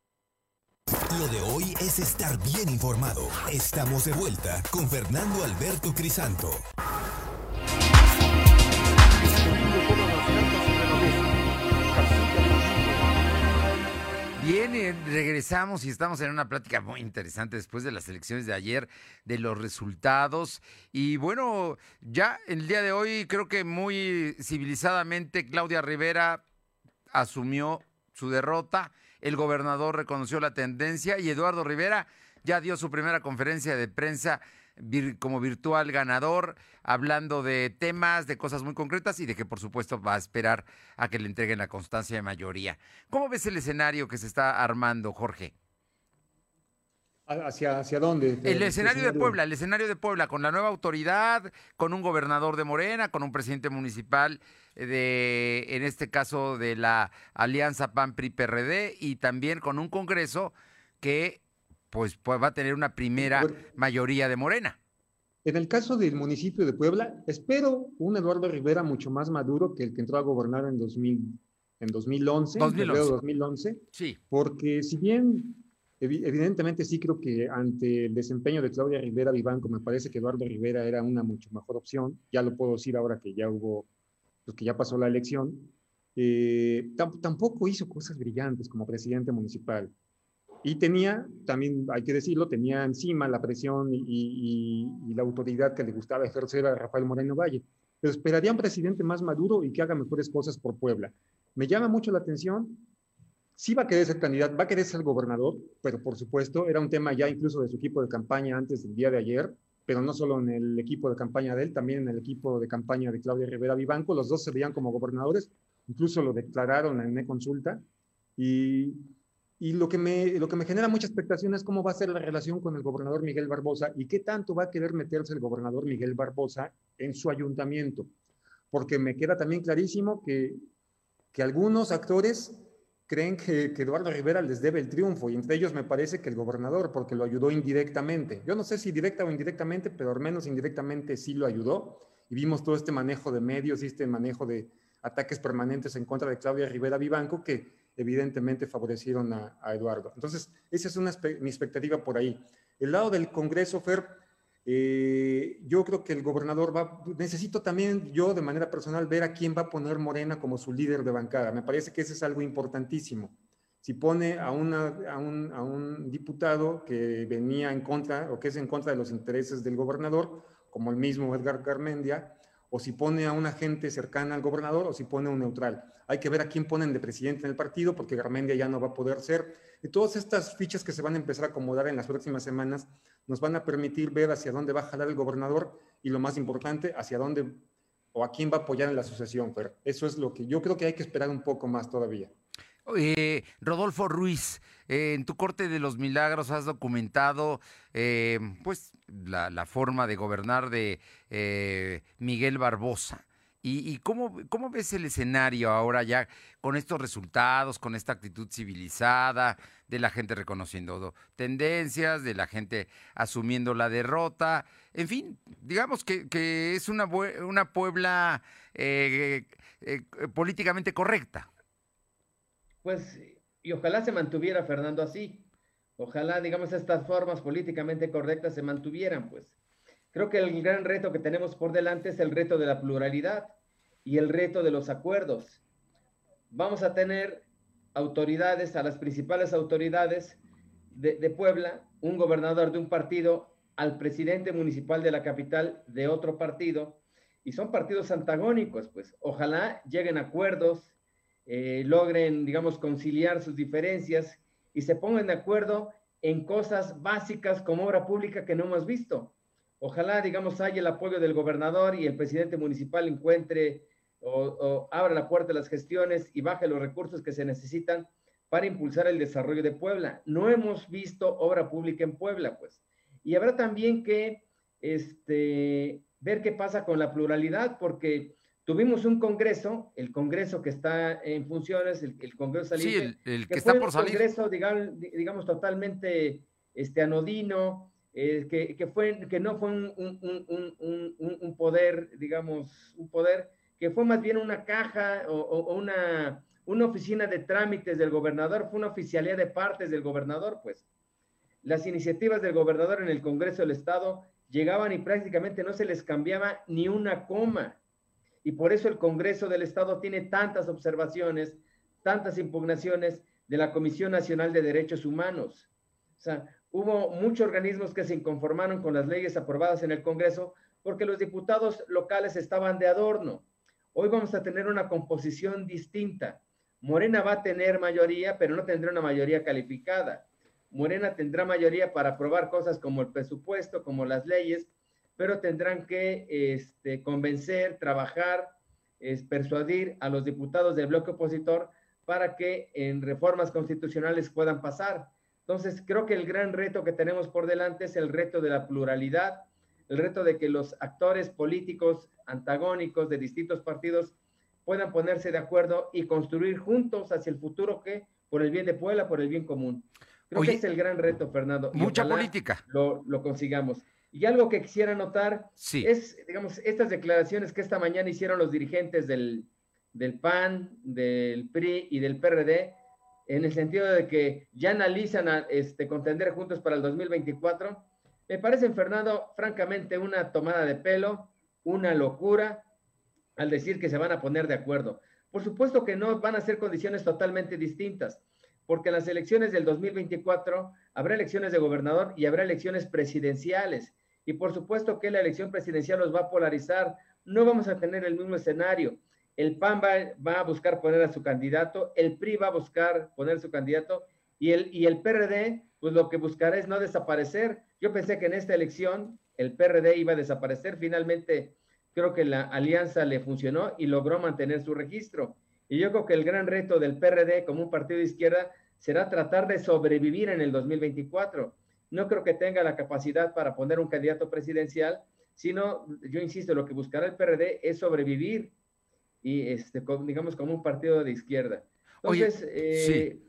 De hoy es estar bien informado. Estamos de vuelta con Fernando Alberto Crisanto. Bien, eh, regresamos y estamos en una plática muy interesante después de las elecciones de ayer, de los resultados. Y bueno, ya el día de hoy creo que muy civilizadamente Claudia Rivera asumió su derrota, el gobernador reconoció la tendencia y Eduardo Rivera ya dio su primera conferencia de prensa como virtual ganador, hablando de temas, de cosas muy concretas y de que por supuesto va a esperar a que le entreguen la constancia de mayoría. ¿Cómo ves el escenario que se está armando, Jorge? ¿Hacia, hacia dónde? El escenario de Puebla, el escenario de Puebla, con la nueva autoridad, con un gobernador de Morena, con un presidente municipal de, en este caso, de la Alianza PAN-PRI-PRD y también con un Congreso que pues, pues va a tener una primera mayoría de Morena. En el caso del municipio de Puebla, espero un Eduardo Rivera mucho más maduro que el que entró a gobernar en, 2000, en 2011, 2011. 2011. Sí. Porque si bien evidentemente sí creo que ante el desempeño de Claudia Rivera Vivanco me parece que Eduardo Rivera era una mucho mejor opción, ya lo puedo decir ahora que ya hubo, pues que ya pasó la elección, eh, tampoco hizo cosas brillantes como presidente municipal. Y tenía, también hay que decirlo, tenía encima la presión y, la autoridad que le gustaba ejercer a Rafael Moreno Valle. Pero esperaría un presidente más maduro y que haga mejores cosas por Puebla. Me llama mucho la atención. Sí va a querer ser candidato, va a querer ser gobernador, pero por supuesto era un tema ya incluso de su equipo de campaña antes del día de ayer, pero no solo en el equipo de campaña de él, también en el equipo de campaña de Claudia Rivera Vivanco. Los dos se veían como gobernadores, incluso lo declararon en e-consulta. Y y lo que, me, lo que me genera mucha expectación es cómo va a ser la relación con el gobernador Miguel Barbosa y qué tanto va a querer meterse el gobernador Miguel Barbosa en su ayuntamiento. Porque me queda también clarísimo que, que algunos actores creen que, Eduardo Rivera les debe el triunfo y entre ellos me parece que el gobernador, porque lo ayudó indirectamente. Yo no sé si directa o indirectamente, pero al menos indirectamente sí lo ayudó y vimos todo este manejo de medios y este manejo de ataques permanentes en contra de Claudia Rivera Vivanco que evidentemente favorecieron a, Eduardo. Entonces, esa es una, mi expectativa por ahí. El lado del Congreso, Fer, eh, yo creo que el gobernador va, necesito también yo de manera personal ver a quién va a poner Morena como su líder de bancada. Me parece que eso es algo importantísimo. Si pone a, un, a un diputado que venía en contra o que es en contra de los intereses del gobernador, como el mismo Edgar Garmendia, o si pone a una gente cercana al gobernador o si pone a un neutral. Hay que ver a quién ponen de presidente en el partido porque Garmendia ya no va a poder ser. Y todas estas fichas que se van a empezar a acomodar en las próximas semanas nos van a permitir ver hacia dónde va a jalar el gobernador y lo más importante, hacia dónde o a quién va a apoyar en la asociación. Pero eso es lo que yo creo que hay que esperar un poco más todavía. Eh, Rodolfo Ruiz, eh, en tu corte de los milagros has documentado eh, pues la, forma de gobernar de Miguel Barbosa. ¿Y, cómo, cómo, ves el escenario ahora ya con estos resultados, con esta actitud civilizada, de la gente reconociendo tendencias, de la gente asumiendo la derrota? En fin, digamos que, que es una, una Puebla políticamente correcta. Pues, y ojalá se mantuviera Fernando así. Ojalá, digamos, estas formas políticamente correctas se mantuvieran, pues. Creo que el gran reto que tenemos por delante es el reto de la pluralidad y el reto de los acuerdos. Vamos a tener autoridades, a las principales autoridades de, de Puebla, un gobernador de un partido, al presidente municipal de la capital de otro partido, y son partidos antagónicos, pues ojalá lleguen acuerdos, eh, logren, digamos, conciliar sus diferencias y se pongan de acuerdo en cosas básicas como obra pública que no hemos visto. Ojalá, digamos, haya el apoyo del gobernador y el presidente municipal encuentre o, abra la puerta a las gestiones y baje los recursos que se necesitan para impulsar el desarrollo de Puebla. No hemos visto obra pública en Puebla, pues. Y habrá también que este, ver qué pasa con la pluralidad, porque Tuvimos un congreso, el congreso que está en funciones, el, Congreso saliente, sí, el, que, está por salir. congreso, digamos, digamos totalmente este, anodino, eh, que, que, fue, que no fue un, un, un, un, poder, digamos, un poder, que fue más bien una caja o, o, una, una oficina de trámites del gobernador, fue una oficialía de partes del gobernador, pues. Las iniciativas del gobernador en el Congreso del Estado llegaban y prácticamente no se les cambiaba ni una coma y por eso el Congreso del Estado tiene tantas observaciones, tantas impugnaciones de la Comisión Nacional de Derechos Humanos. O sea, hubo muchos organismos que se inconformaron con las leyes aprobadas en el Congreso porque los diputados locales estaban de adorno. Hoy vamos a tener una composición distinta. Morena va a tener mayoría, pero no tendrá una mayoría calificada. Morena tendrá mayoría para aprobar cosas como el presupuesto, como las leyes, pero tendrán que este, convencer, trabajar, es, persuadir a los diputados del bloque opositor para que en reformas constitucionales puedan pasar. Entonces, creo que el gran reto que tenemos por delante es el reto de la pluralidad, el reto de que los actores políticos antagónicos de distintos partidos puedan ponerse de acuerdo y construir juntos hacia el futuro que por el bien de Puebla, por el bien común. Creo que es el gran reto, Fernando. Mucha política. Lo, lo, consigamos. Y algo que quisiera notar es, digamos, estas declaraciones que esta mañana hicieron los dirigentes del, del PAN, del PRI y del PRD, en el sentido de que ya analizan a, este, contender juntos para el 2024 me parece, Fernando, francamente, una tomada de pelo, una locura al decir que se van a poner de acuerdo. Por supuesto que no van a ser condiciones totalmente distintas, porque en las elecciones del 2024 habrá elecciones de gobernador y habrá elecciones presidenciales. Y por supuesto que la elección presidencial los va a polarizar. No vamos a tener el mismo escenario. El PAN va, a buscar poner a su candidato, el PRI va a buscar poner su candidato y el, y el PRD, pues lo que buscará es no desaparecer. Yo pensé que en esta elección el PRD iba a desaparecer. Finalmente, creo que la alianza le funcionó y logró mantener su registro. Y yo creo que el gran reto del PRD como un partido de izquierda será tratar de sobrevivir en el 2024. No creo que tenga la capacidad para poner un candidato presidencial, sino, yo insisto, lo que buscará el PRD es sobrevivir y, este, digamos, como un partido de izquierda. Entonces, eh,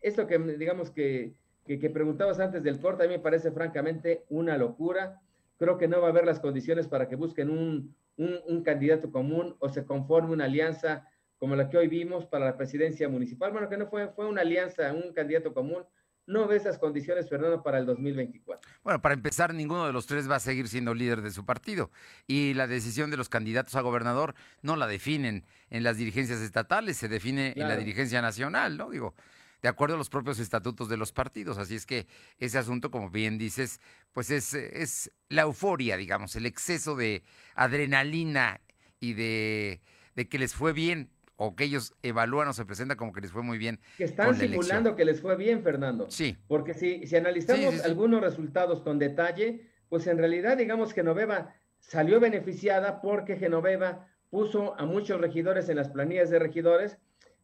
esto que, digamos, que, que, preguntabas antes del corte, a mí me parece francamente una locura. Creo que no va a haber las condiciones para que busquen un, un, un candidato común o se conforme una alianza como la que hoy vimos para la presidencia municipal. Bueno, que no fue, fue una alianza, un candidato común. No ve esas condiciones, Fernando, para el 2024. Bueno, para empezar, ninguno de los tres va a seguir siendo líder de su partido. Y la decisión de los candidatos a gobernador no la definen en las dirigencias estatales, se define claro. en la dirigencia nacional, ¿no? Digo, de acuerdo a los propios estatutos de los partidos. Así es que ese asunto, como bien dices, pues es, es la euforia, digamos, el exceso de adrenalina y de, de que les fue bien o que ellos evalúan o se presenta como que les fue muy bien. Que están simulando que les fue bien, Fernando. Sí. Porque si, si analizamos sí, sí, sí. algunos resultados con detalle, pues en realidad digamos que Genoveva salió beneficiada porque Genoveva puso a muchos regidores en las planillas de regidores,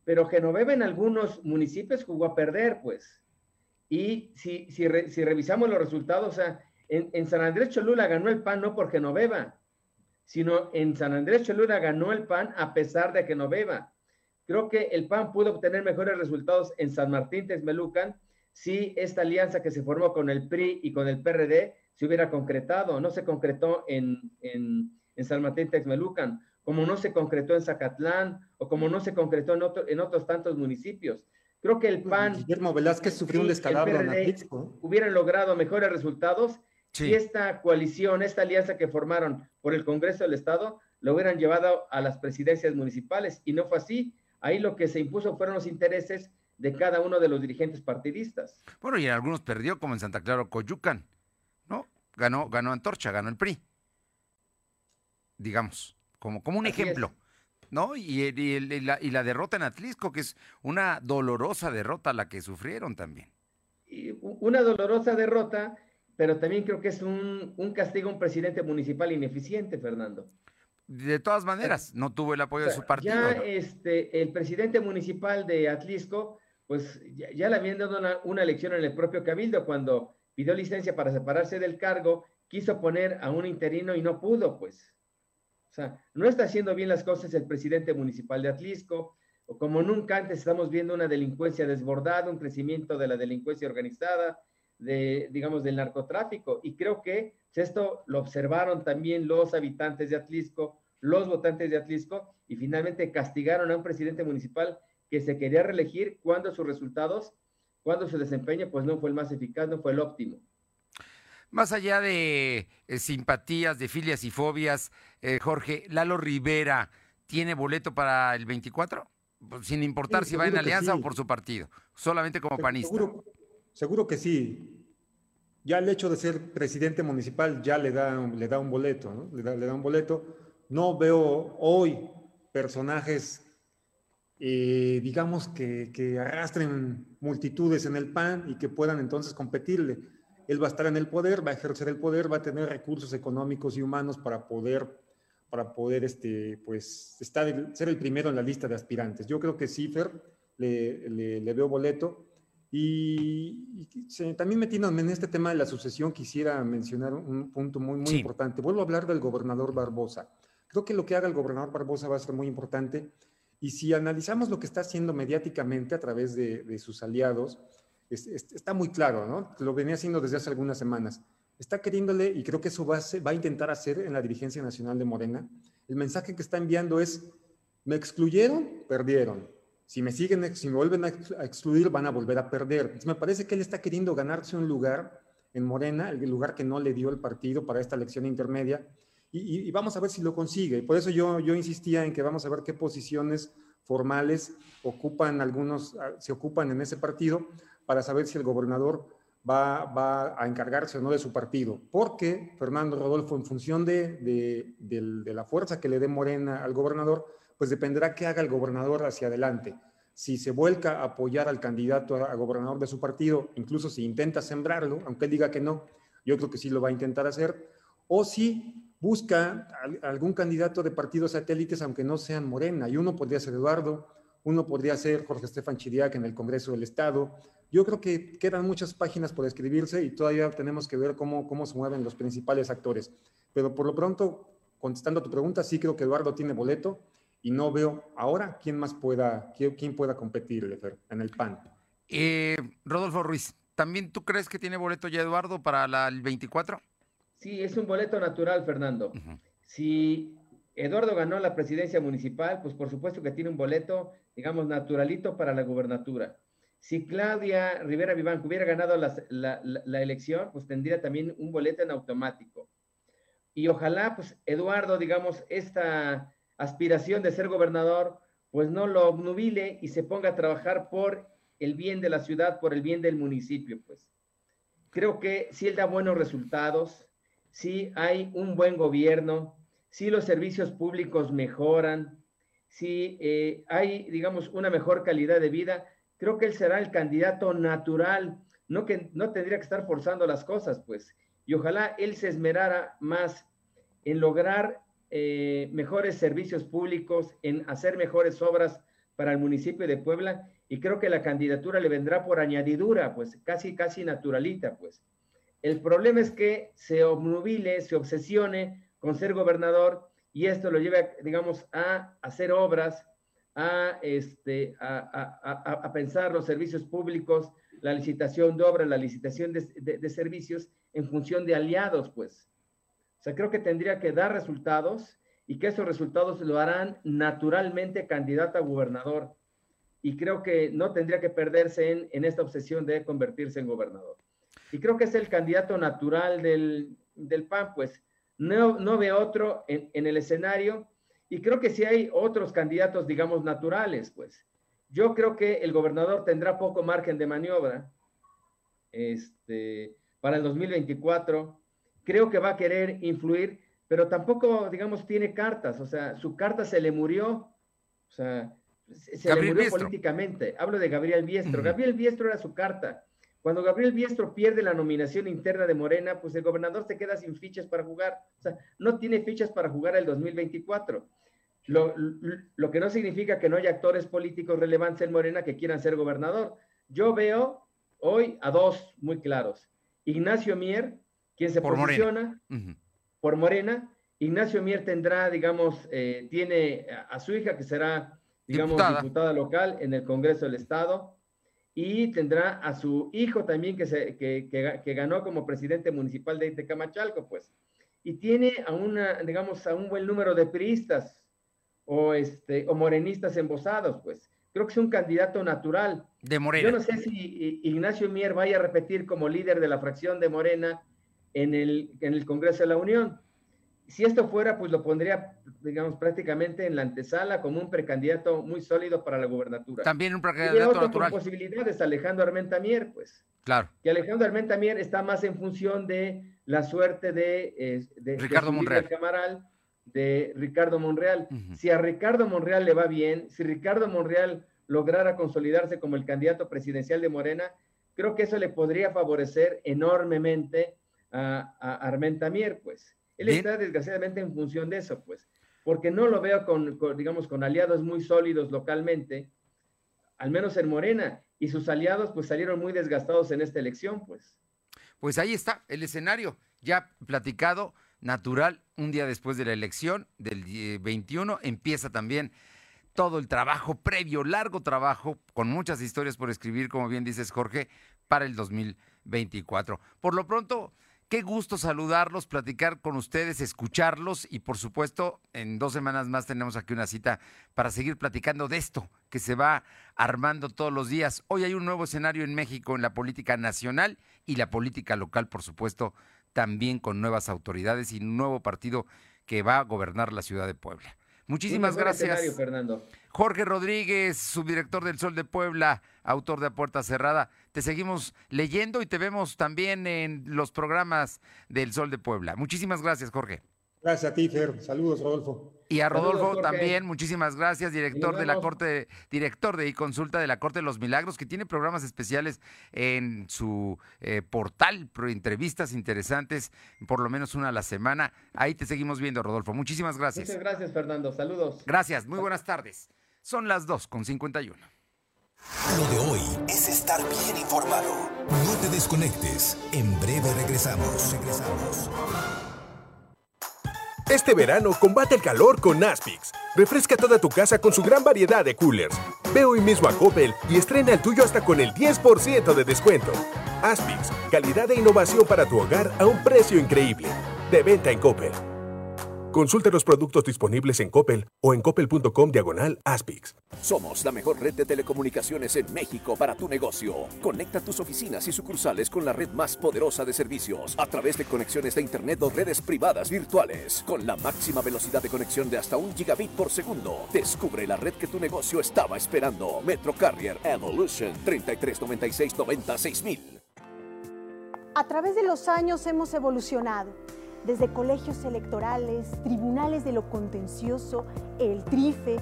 pero Genoveva en algunos municipios jugó a perder, pues. Y si, si, re, si revisamos los resultados, o sea, en, en San Andrés Cholula ganó el PAN no por Genoveva, sino en San Andrés Cholula ganó el PAN a pesar de Genoveva. Creo que el PAN pudo obtener mejores resultados en San Martín Texmelucan si esta alianza que se formó con el PRI y con el PRD se hubiera concretado. No se concretó en, en, en San Martín Texmelucan, como no se concretó en Zacatlán o como no se concretó en, otro, en otros tantos municipios. Creo que el PAN... Guillermo Velázquez sufrió un descalabro en. Hubieran logrado mejores resultados Sí. si esta coalición, esta alianza que formaron por el Congreso del Estado, lo hubieran llevado a las presidencias municipales. Y no fue así. Ahí lo que se impuso fueron los intereses de cada uno de los dirigentes partidistas. Bueno, y en algunos perdió, como en Santa Clara Coyucan, ¿no? Ganó, ganó Antorcha, ganó el PRI. Digamos, como, como un así ejemplo. Es. ¿No? Y, y, y, la, y, la, derrota en Atlisco, que es una dolorosa derrota la que sufrieron también. una dolorosa derrota pero también creo que es un, un, castigo a un presidente municipal ineficiente, Fernando. De todas maneras, no tuvo el apoyo o sea, de su partido. Ya este, el presidente municipal de Atlisco, pues ya, ya le habían dado una, una, elección en el propio Cabildo cuando pidió licencia para separarse del cargo, quiso poner a un interino y no pudo, pues. O sea, no está haciendo bien las cosas el presidente municipal de Atlisco, o como nunca antes estamos viendo una delincuencia desbordada, un crecimiento de la delincuencia organizada, de, digamos, del narcotráfico. Y creo que esto lo observaron también los habitantes de Atlisco, los votantes de Atlisco, y finalmente castigaron a un presidente municipal que se quería reelegir cuando sus resultados, cuando su desempeño, pues no fue el más eficaz, no fue el óptimo. Más allá de eh, simpatías, de filias y fobias, eh, Jorge, Lalo Rivera, ¿tiene boleto para el 24? pues, sin importar si va en alianza o por su partido, solamente como panista. Seguro, seguro que sí. Ya el hecho de ser presidente municipal ya le da, le da un boleto, ¿no? Le da, un boleto. No veo hoy personajes, eh, digamos, que, que arrastren multitudes en el PAN y que puedan entonces competirle. Él va a estar en el poder, va a ejercer el poder, va a tener recursos económicos y humanos para poder, para poder este, pues, estar, ser el primero en la lista de aspirantes. Yo creo que le, le, le veo boleto. Y, y también metiéndome en este tema de la sucesión, quisiera mencionar un punto muy, muy sí. importante. Vuelvo a hablar del gobernador Barbosa. Creo que lo que haga el gobernador Barbosa va a ser muy importante. Y si analizamos lo que está haciendo mediáticamente a través de, de sus aliados, es, es, está muy claro, ¿no? Lo venía haciendo desde hace algunas semanas. Está queriéndole, y creo que eso va a, ser, va a intentar hacer en la dirigencia nacional de Morena. El mensaje que está enviando es, me excluyeron, perdieron si me siguen, si me vuelven a excluir, van a volver a perder. Entonces, me parece que él está queriendo ganarse un lugar en Morena, el lugar que no le dio el partido para esta elección intermedia, y, y, y vamos a ver si lo consigue. Por eso yo, yo insistía en que vamos a ver qué posiciones formales ocupan algunos, se ocupan en ese partido, para saber si el gobernador va, va a encargarse o no de su partido. Porque Fernando Rodolfo, en función de, de, de, de la fuerza que le dé Morena al gobernador, pues dependerá qué haga el gobernador hacia adelante. Si se vuelca a apoyar al candidato a, gobernador de su partido, incluso si intenta sembrarlo, aunque él diga que no, yo creo que sí lo va a intentar hacer, o si busca algún candidato de partidos satélites, aunque no sean Morena, y uno podría ser Eduardo, uno podría ser Jorge Estefan Chiriac en el Congreso del Estado. Yo creo que quedan muchas páginas por escribirse y todavía tenemos que ver cómo, cómo se mueven los principales actores. Pero por lo pronto, contestando a tu pregunta, sí creo que Eduardo tiene boleto y no veo ahora quién más pueda, quién pueda competir en el PAN. Eh, Rodolfo Ruiz, ¿también tú crees que tiene boleto ya Eduardo para la, el 24? Sí, es un boleto natural, Fernando. Uh -huh. Si Eduardo ganó la presidencia municipal, pues por supuesto que tiene un boleto, digamos, naturalito para la gubernatura. Si Claudia Rivera Vivanco hubiera ganado la, la, la, elección, pues tendría también un boleto en automático. Y ojalá, pues Eduardo, digamos, esta aspiración de ser gobernador, pues no lo obnubile y se ponga a trabajar por el bien de la ciudad, por el bien del municipio, pues. Creo que si él da buenos resultados, si hay un buen gobierno, si los servicios públicos mejoran, si eh, hay, digamos, una mejor calidad de vida, creo que él será el candidato natural, no que no tendría que estar forzando las cosas, pues. Y ojalá él se esmerara más en lograr eh, mejores servicios públicos, en hacer mejores obras para el municipio de Puebla, y creo que la candidatura le vendrá por añadidura, pues casi, casi naturalita, pues. El problema es que se obnubile, se obsesione con ser gobernador y esto lo lleva, digamos, a hacer obras, a, este, a, pensar los servicios públicos, la licitación de obras, la licitación de, servicios en función de aliados, pues. O sea, creo que tendría que dar resultados y que esos resultados lo harán naturalmente candidato a gobernador. Y creo que no tendría que perderse en, en esta obsesión de convertirse en gobernador. Y creo que es el candidato natural del, del PAN, pues no, no ve otro en, en, el escenario. Y creo que si hay otros candidatos, digamos, naturales, pues. Yo creo que el gobernador tendrá poco margen de maniobra este, para el 2024. Creo que va a querer influir, pero tampoco, digamos, tiene cartas. O sea, su carta se le murió. O sea, se Gabriel le murió Biestro. políticamente. Hablo de Gabriel Biestro. Uh -huh. Gabriel Biestro era su carta. Cuando Gabriel Biestro pierde la nominación interna de Morena, pues el gobernador se queda sin fichas para jugar. O sea, no tiene fichas para jugar el 2024. Lo, lo, que no significa que no haya actores políticos relevantes en Morena que quieran ser gobernador. Yo veo hoy a dos muy claros. Ignacio Mier, quien se por posiciona Morena. Uh -huh. por Morena. Ignacio Mier tendrá, digamos, eh, tiene a, a, su hija que será, digamos, diputada. diputada local en el Congreso del Estado y tendrá a su hijo también que, se, que, que, que ganó como presidente municipal de, de, Camachalco, pues. Y tiene a una, digamos, a un buen número de priistas o, este, o morenistas embosados, pues. Creo que es un candidato natural. De Morena. Yo no sé si Ignacio Mier vaya a repetir como líder de la fracción de Morena en el, en el Congreso de la Unión. si esto fuera, pues lo pondría, digamos, prácticamente en la antesala como un precandidato muy sólido para la gubernatura. También un precandidato y natural. Posibilidades, Alejandro Armentamier, pues. Claro. Que Alejandro Armentamier está más en función de la suerte de, de Ricardo Monreal. Camaral, de Ricardo Monreal. Si a Ricardo Monreal le va bien, si Ricardo Monreal lograra consolidarse como el candidato presidencial de Morena, creo que eso le podría favorecer enormemente a, a Armentamier, pues. Él está desgraciadamente en función de eso, pues, porque no lo veo con, digamos, con aliados muy sólidos localmente, al menos en Morena, y sus aliados pues salieron muy desgastados en esta elección, pues. Pues ahí está el escenario, ya platicado, natural, un día después de la elección del 21, empieza también todo el trabajo previo, largo trabajo, con muchas historias por escribir, como bien dices Jorge, para el 2024. Por lo pronto, Qué gusto saludarlos, platicar con ustedes, escucharlos y por supuesto en dos semanas más tenemos aquí una cita para seguir platicando de esto que se va armando todos los días. Hoy hay un nuevo escenario en México en la política nacional y la política local, por supuesto, también con nuevas autoridades y un nuevo partido que va a gobernar la ciudad de Puebla. Muchísimas gracias. Fernando. Jorge Rodríguez, subdirector del Sol de Puebla, autor de A Puerta Cerrada. Te seguimos leyendo y te vemos también en los programas del Sol de Puebla. Muchísimas gracias, Jorge. Gracias a ti, Fer. Saludos, Rodolfo. Y a Rodolfo también, muchísimas gracias, director de la Corte, director de e-consulta de la Corte de los Milagros, que tiene programas especiales en su eh, portal, entrevistas interesantes, por lo menos una a la semana. Ahí te seguimos viendo, Rodolfo. Muchísimas gracias. Muchas gracias, Fernando. Saludos. Gracias, muy buenas tardes. Son las 2 con 51. Lo de hoy es estar bien informado. No te desconectes. En breve regresamos. Regresamos. Este verano combate el calor con Aspix. Refresca toda tu casa con su gran variedad de coolers. Ve hoy mismo a Coppel y estrena el tuyo hasta con el 10% de descuento. Aspix, calidad e innovación para tu hogar a un precio increíble. De venta en Coppel. Consulta los productos disponibles en Coppel o en coppel.com diagonal Aspix. Somos la mejor red de telecomunicaciones en México para tu negocio. Conecta tus oficinas y sucursales con la red más poderosa de servicios a través de conexiones de Internet o redes privadas virtuales. Con la máxima velocidad de conexión de hasta un gigabit por segundo. Descubre la red que tu negocio estaba esperando. Metro Carrier Evolution 3396 A través de los años hemos evolucionado desde colegios electorales, tribunales de lo contencioso, el TRIFE,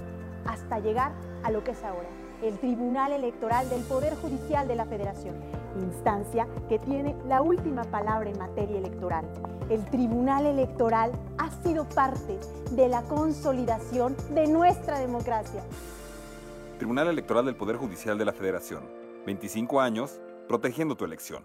hasta llegar a lo que es ahora, el Tribunal Electoral del Poder Judicial de la Federación, instancia que tiene la última palabra en materia electoral. El Tribunal Electoral ha sido parte de la consolidación de nuestra democracia. Tribunal Electoral del Poder Judicial de la Federación. 25 años protegiendo tu elección.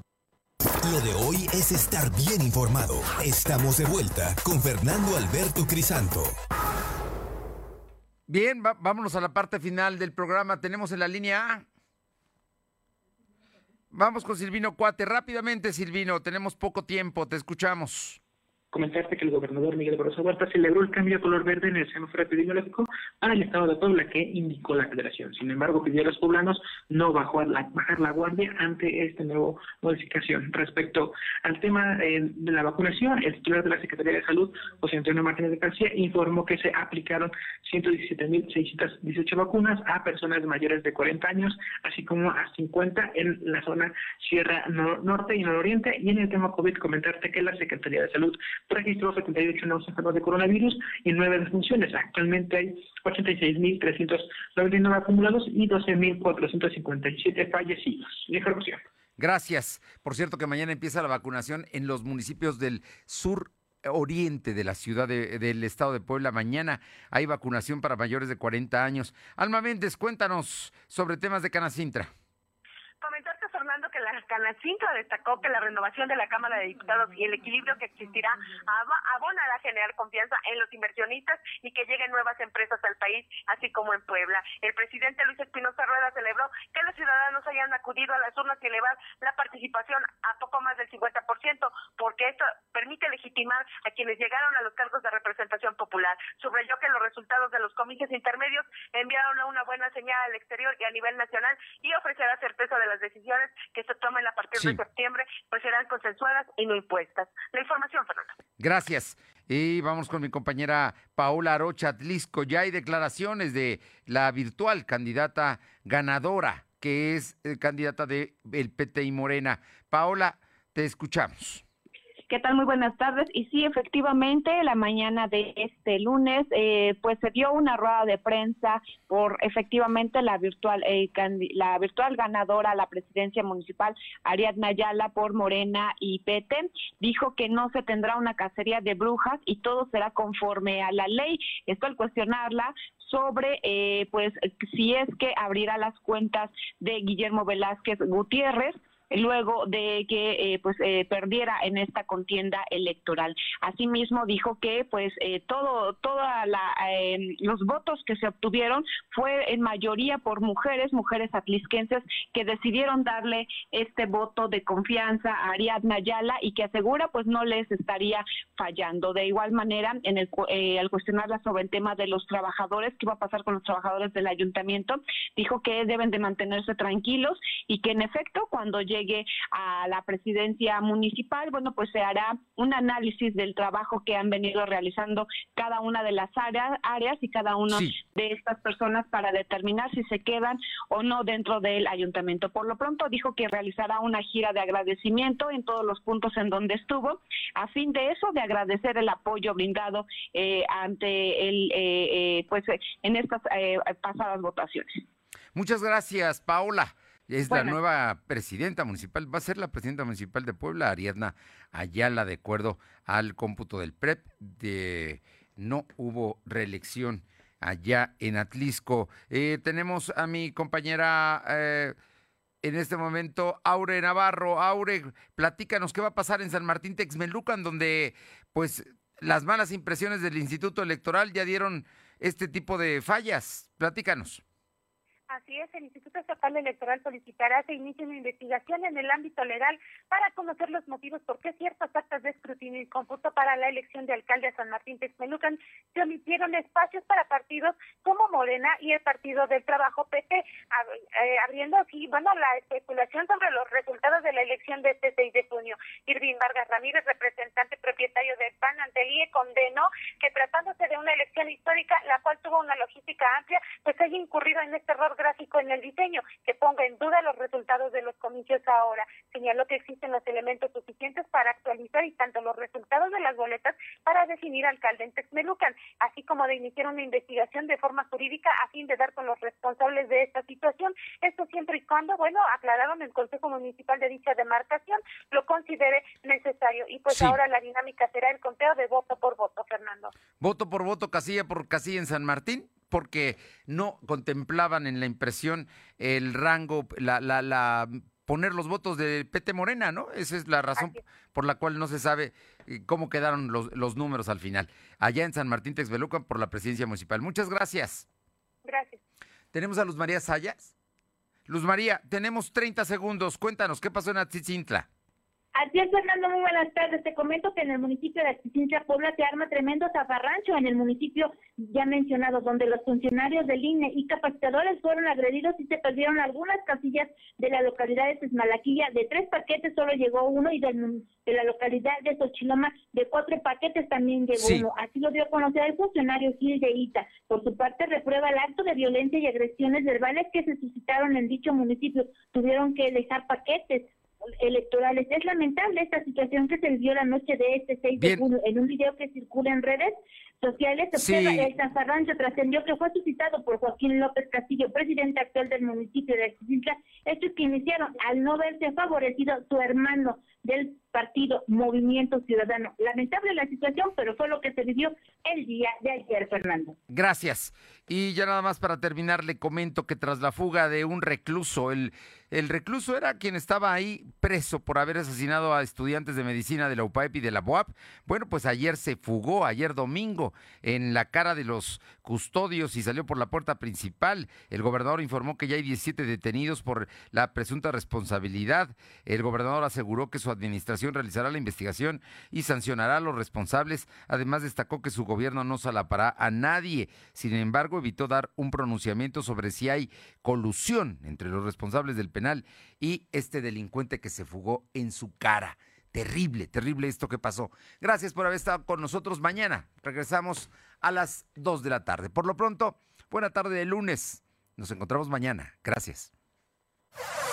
Lo de hoy es estar bien informado. Estamos de vuelta con Fernando Alberto Crisanto. Bien, vámonos a la parte final del programa. Tenemos en la línea A. Vamos con Silvino Cuate. Rápidamente, Silvino, tenemos poco tiempo, te escuchamos comentarte que el gobernador Miguel Barroso Huerta celebró el cambio de color verde en el semáforo epidemiológico para el estado de Puebla que indicó la federación. Sin embargo, pidió a los poblanos no bajar la, bajar la guardia ante esta nueva modificación. Respecto al tema eh, de la vacunación, el titular de la Secretaría de Salud, José Antonio Martínez de García, informó que se aplicaron 117.618 vacunas a personas mayores de 40 años, así como a 50 en la zona Sierra Norte y Nororiente. Y en el tema COVID, comentarte que la Secretaría de Salud registró 78 nuevos enfermos de coronavirus y 9 defunciones. Actualmente hay 86.399 acumulados y 12.457 fallecidos. Información. Gracias. Por cierto que mañana empieza la vacunación en los municipios del sur oriente de la ciudad del estado de Puebla. Mañana hay vacunación para mayores de 40 años. Alma Méndez, cuéntanos sobre temas de Canacintra. Canacintra destacó que la renovación de la Cámara de Diputados y el equilibrio que existirá abonará a generar confianza en los inversionistas y que lleguen nuevas empresas al país, así como en Puebla. El presidente Luis Espinosa Rueda celebró que los ciudadanos hayan acudido a las urnas y elevar la participación a poco más del 50%, porque esto permite legitimar a quienes llegaron a los cargos de representación popular. Subrayó que los resultados de los comicios intermedios enviaron una buena señal al exterior y a nivel nacional y ofrecerá certeza de las decisiones que se a partir de septiembre, pues serán consensuadas y no impuestas. La información, Fernando. Gracias. Y vamos con mi compañera Paola Arocha Atlisco. Ya hay declaraciones de la virtual candidata ganadora, que es eh, candidata de el PT y Morena. Paola, te escuchamos. ¿Qué tal? Muy buenas tardes. Y sí, efectivamente, la mañana de este lunes, eh, pues se dio una rueda de prensa por efectivamente la virtual, eh, la virtual ganadora a la presidencia municipal, Ariadna Ayala, por Morena y Pete. Dijo que no se tendrá una cacería de brujas y todo será conforme a la ley. Esto al cuestionarla sobre eh, pues si es que abrirá las cuentas de Guillermo Velázquez Gutiérrez luego de que eh, pues eh, perdiera en esta contienda electoral. Asimismo dijo que pues eh, todo toda la los votos que se obtuvieron fue en mayoría por mujeres, mujeres atlisquenses que decidieron darle este voto de confianza a Ariadna Ayala y que asegura pues no les estaría fallando. De igual manera, en el al cuestionarla sobre el tema de los trabajadores, qué va a pasar con los trabajadores del ayuntamiento, dijo que deben de mantenerse tranquilos y que en efecto cuando llegue llegue a la presidencia municipal, bueno, pues se hará un análisis del trabajo que han venido realizando cada una de las áreas, áreas y cada una de estas personas para determinar si se quedan o no dentro del ayuntamiento. Por lo pronto dijo que realizará una gira de agradecimiento en todos los puntos en donde estuvo, a fin de eso, de agradecer el apoyo brindado eh, ante el, eh, eh, pues en estas pasadas votaciones. Muchas gracias, Paola. Es la nueva presidenta municipal, va a ser la presidenta municipal de Puebla, Ariadna Ayala, de acuerdo al cómputo del PREP, de no hubo reelección allá en Atlisco. Eh, tenemos a mi compañera eh, en este momento, Aure Navarro. Aure, platícanos qué va a pasar en San Martín Texmelucan, donde pues las malas impresiones del Instituto Electoral ya dieron este tipo de fallas. Platícanos. Así es, el Instituto Estatal Electoral solicitará se inicie una investigación en el ámbito legal para conocer los motivos por qué ciertas actas de escrutinio y cómputo para la elección de alcalde a San Martín Texmelucan se omitieron espacios para partidos como Morena y el Partido del Trabajo PT, eh, abriendo así, bueno, la especulación sobre los resultados de la elección de este 6 de junio. Irving Vargas Ramírez, representante propietario del PAN ante el condenó que tratándose de una elección histórica, la cual tuvo una logística amplia, pues haya incurrido en este error en el diseño que ponga en duda los resultados de los comicios ahora. Señaló que existen los elementos suficientes para actualizar y tanto los resultados de las boletas para definir alcalde en Texmelucan, así como de iniciar una investigación de forma jurídica a fin de dar con los responsables de esta situación. Esto siempre y cuando, bueno, aclararon el Consejo Municipal de dicha demarcación lo considere necesario. Y pues ahora la dinámica será el conteo de voto por voto, Fernando. Voto por voto, casilla por casilla en San Martín porque no contemplaban en la impresión el rango, la, la, la poner los votos de PT Morena, ¿no? Esa es la razón por la cual no se sabe eh, cómo quedaron los, los números al final. Allá en San Martín Texbelucan por la presidencia municipal. Muchas gracias. Gracias. Tenemos a Luz María Sayas. Luz María, tenemos 30 segundos. Cuéntanos, ¿qué pasó en Atzitzintla? Así es, Fernando, muy buenas tardes. Te comento que en el municipio de Atizintla, Puebla, se arma tremendo zafarrancho en el municipio ya mencionado, donde los funcionarios del INE y capacitadores fueron agredidos y se perdieron algunas casillas de la localidad de Tesmalaquilla. De tres paquetes solo llegó uno y de, la localidad de Xochiloma de cuatro paquetes también llegó uno. Así lo dio a conocer el funcionario Gil de Ita. Por su parte, reprueba el acto de violencia y agresiones verbales que se suscitaron en dicho municipio. Tuvieron que dejar paquetes electorales. Es lamentable esta situación que se vivió la noche de este 6 de junio. En un video que circula en redes sociales, Sí. el zafarrancho trascendió que fue suscitado por Joaquín López Castillo, presidente actual del municipio de Axicintla, hechos que iniciaron al no verse favorecido su hermano del partido Movimiento Ciudadano. Lamentable la situación, pero fue lo que se vivió el día de ayer, Fernando. Gracias. Y ya nada más para terminar, le comento que tras la fuga de un recluso, el, el recluso era quien estaba ahí preso por haber asesinado a estudiantes de medicina de la UPAEP y de la BOAP. Bueno, pues ayer se fugó, ayer domingo, en la cara de los custodios y salió por la puerta principal. El gobernador informó que ya hay 17 detenidos por la presunta responsabilidad. El gobernador aseguró que su administración realizará la investigación y sancionará a los responsables. Además, destacó que su gobierno no salapará a nadie. Sin embargo, evitó dar un pronunciamiento sobre si hay colusión entre los responsables del penal y este delincuente que se fugó en su cara. Terrible, terrible esto que pasó. Gracias por haber estado con nosotros. Mañana regresamos a las 2 de la tarde. Por lo pronto, buena tarde de lunes. Nos encontramos mañana. Gracias.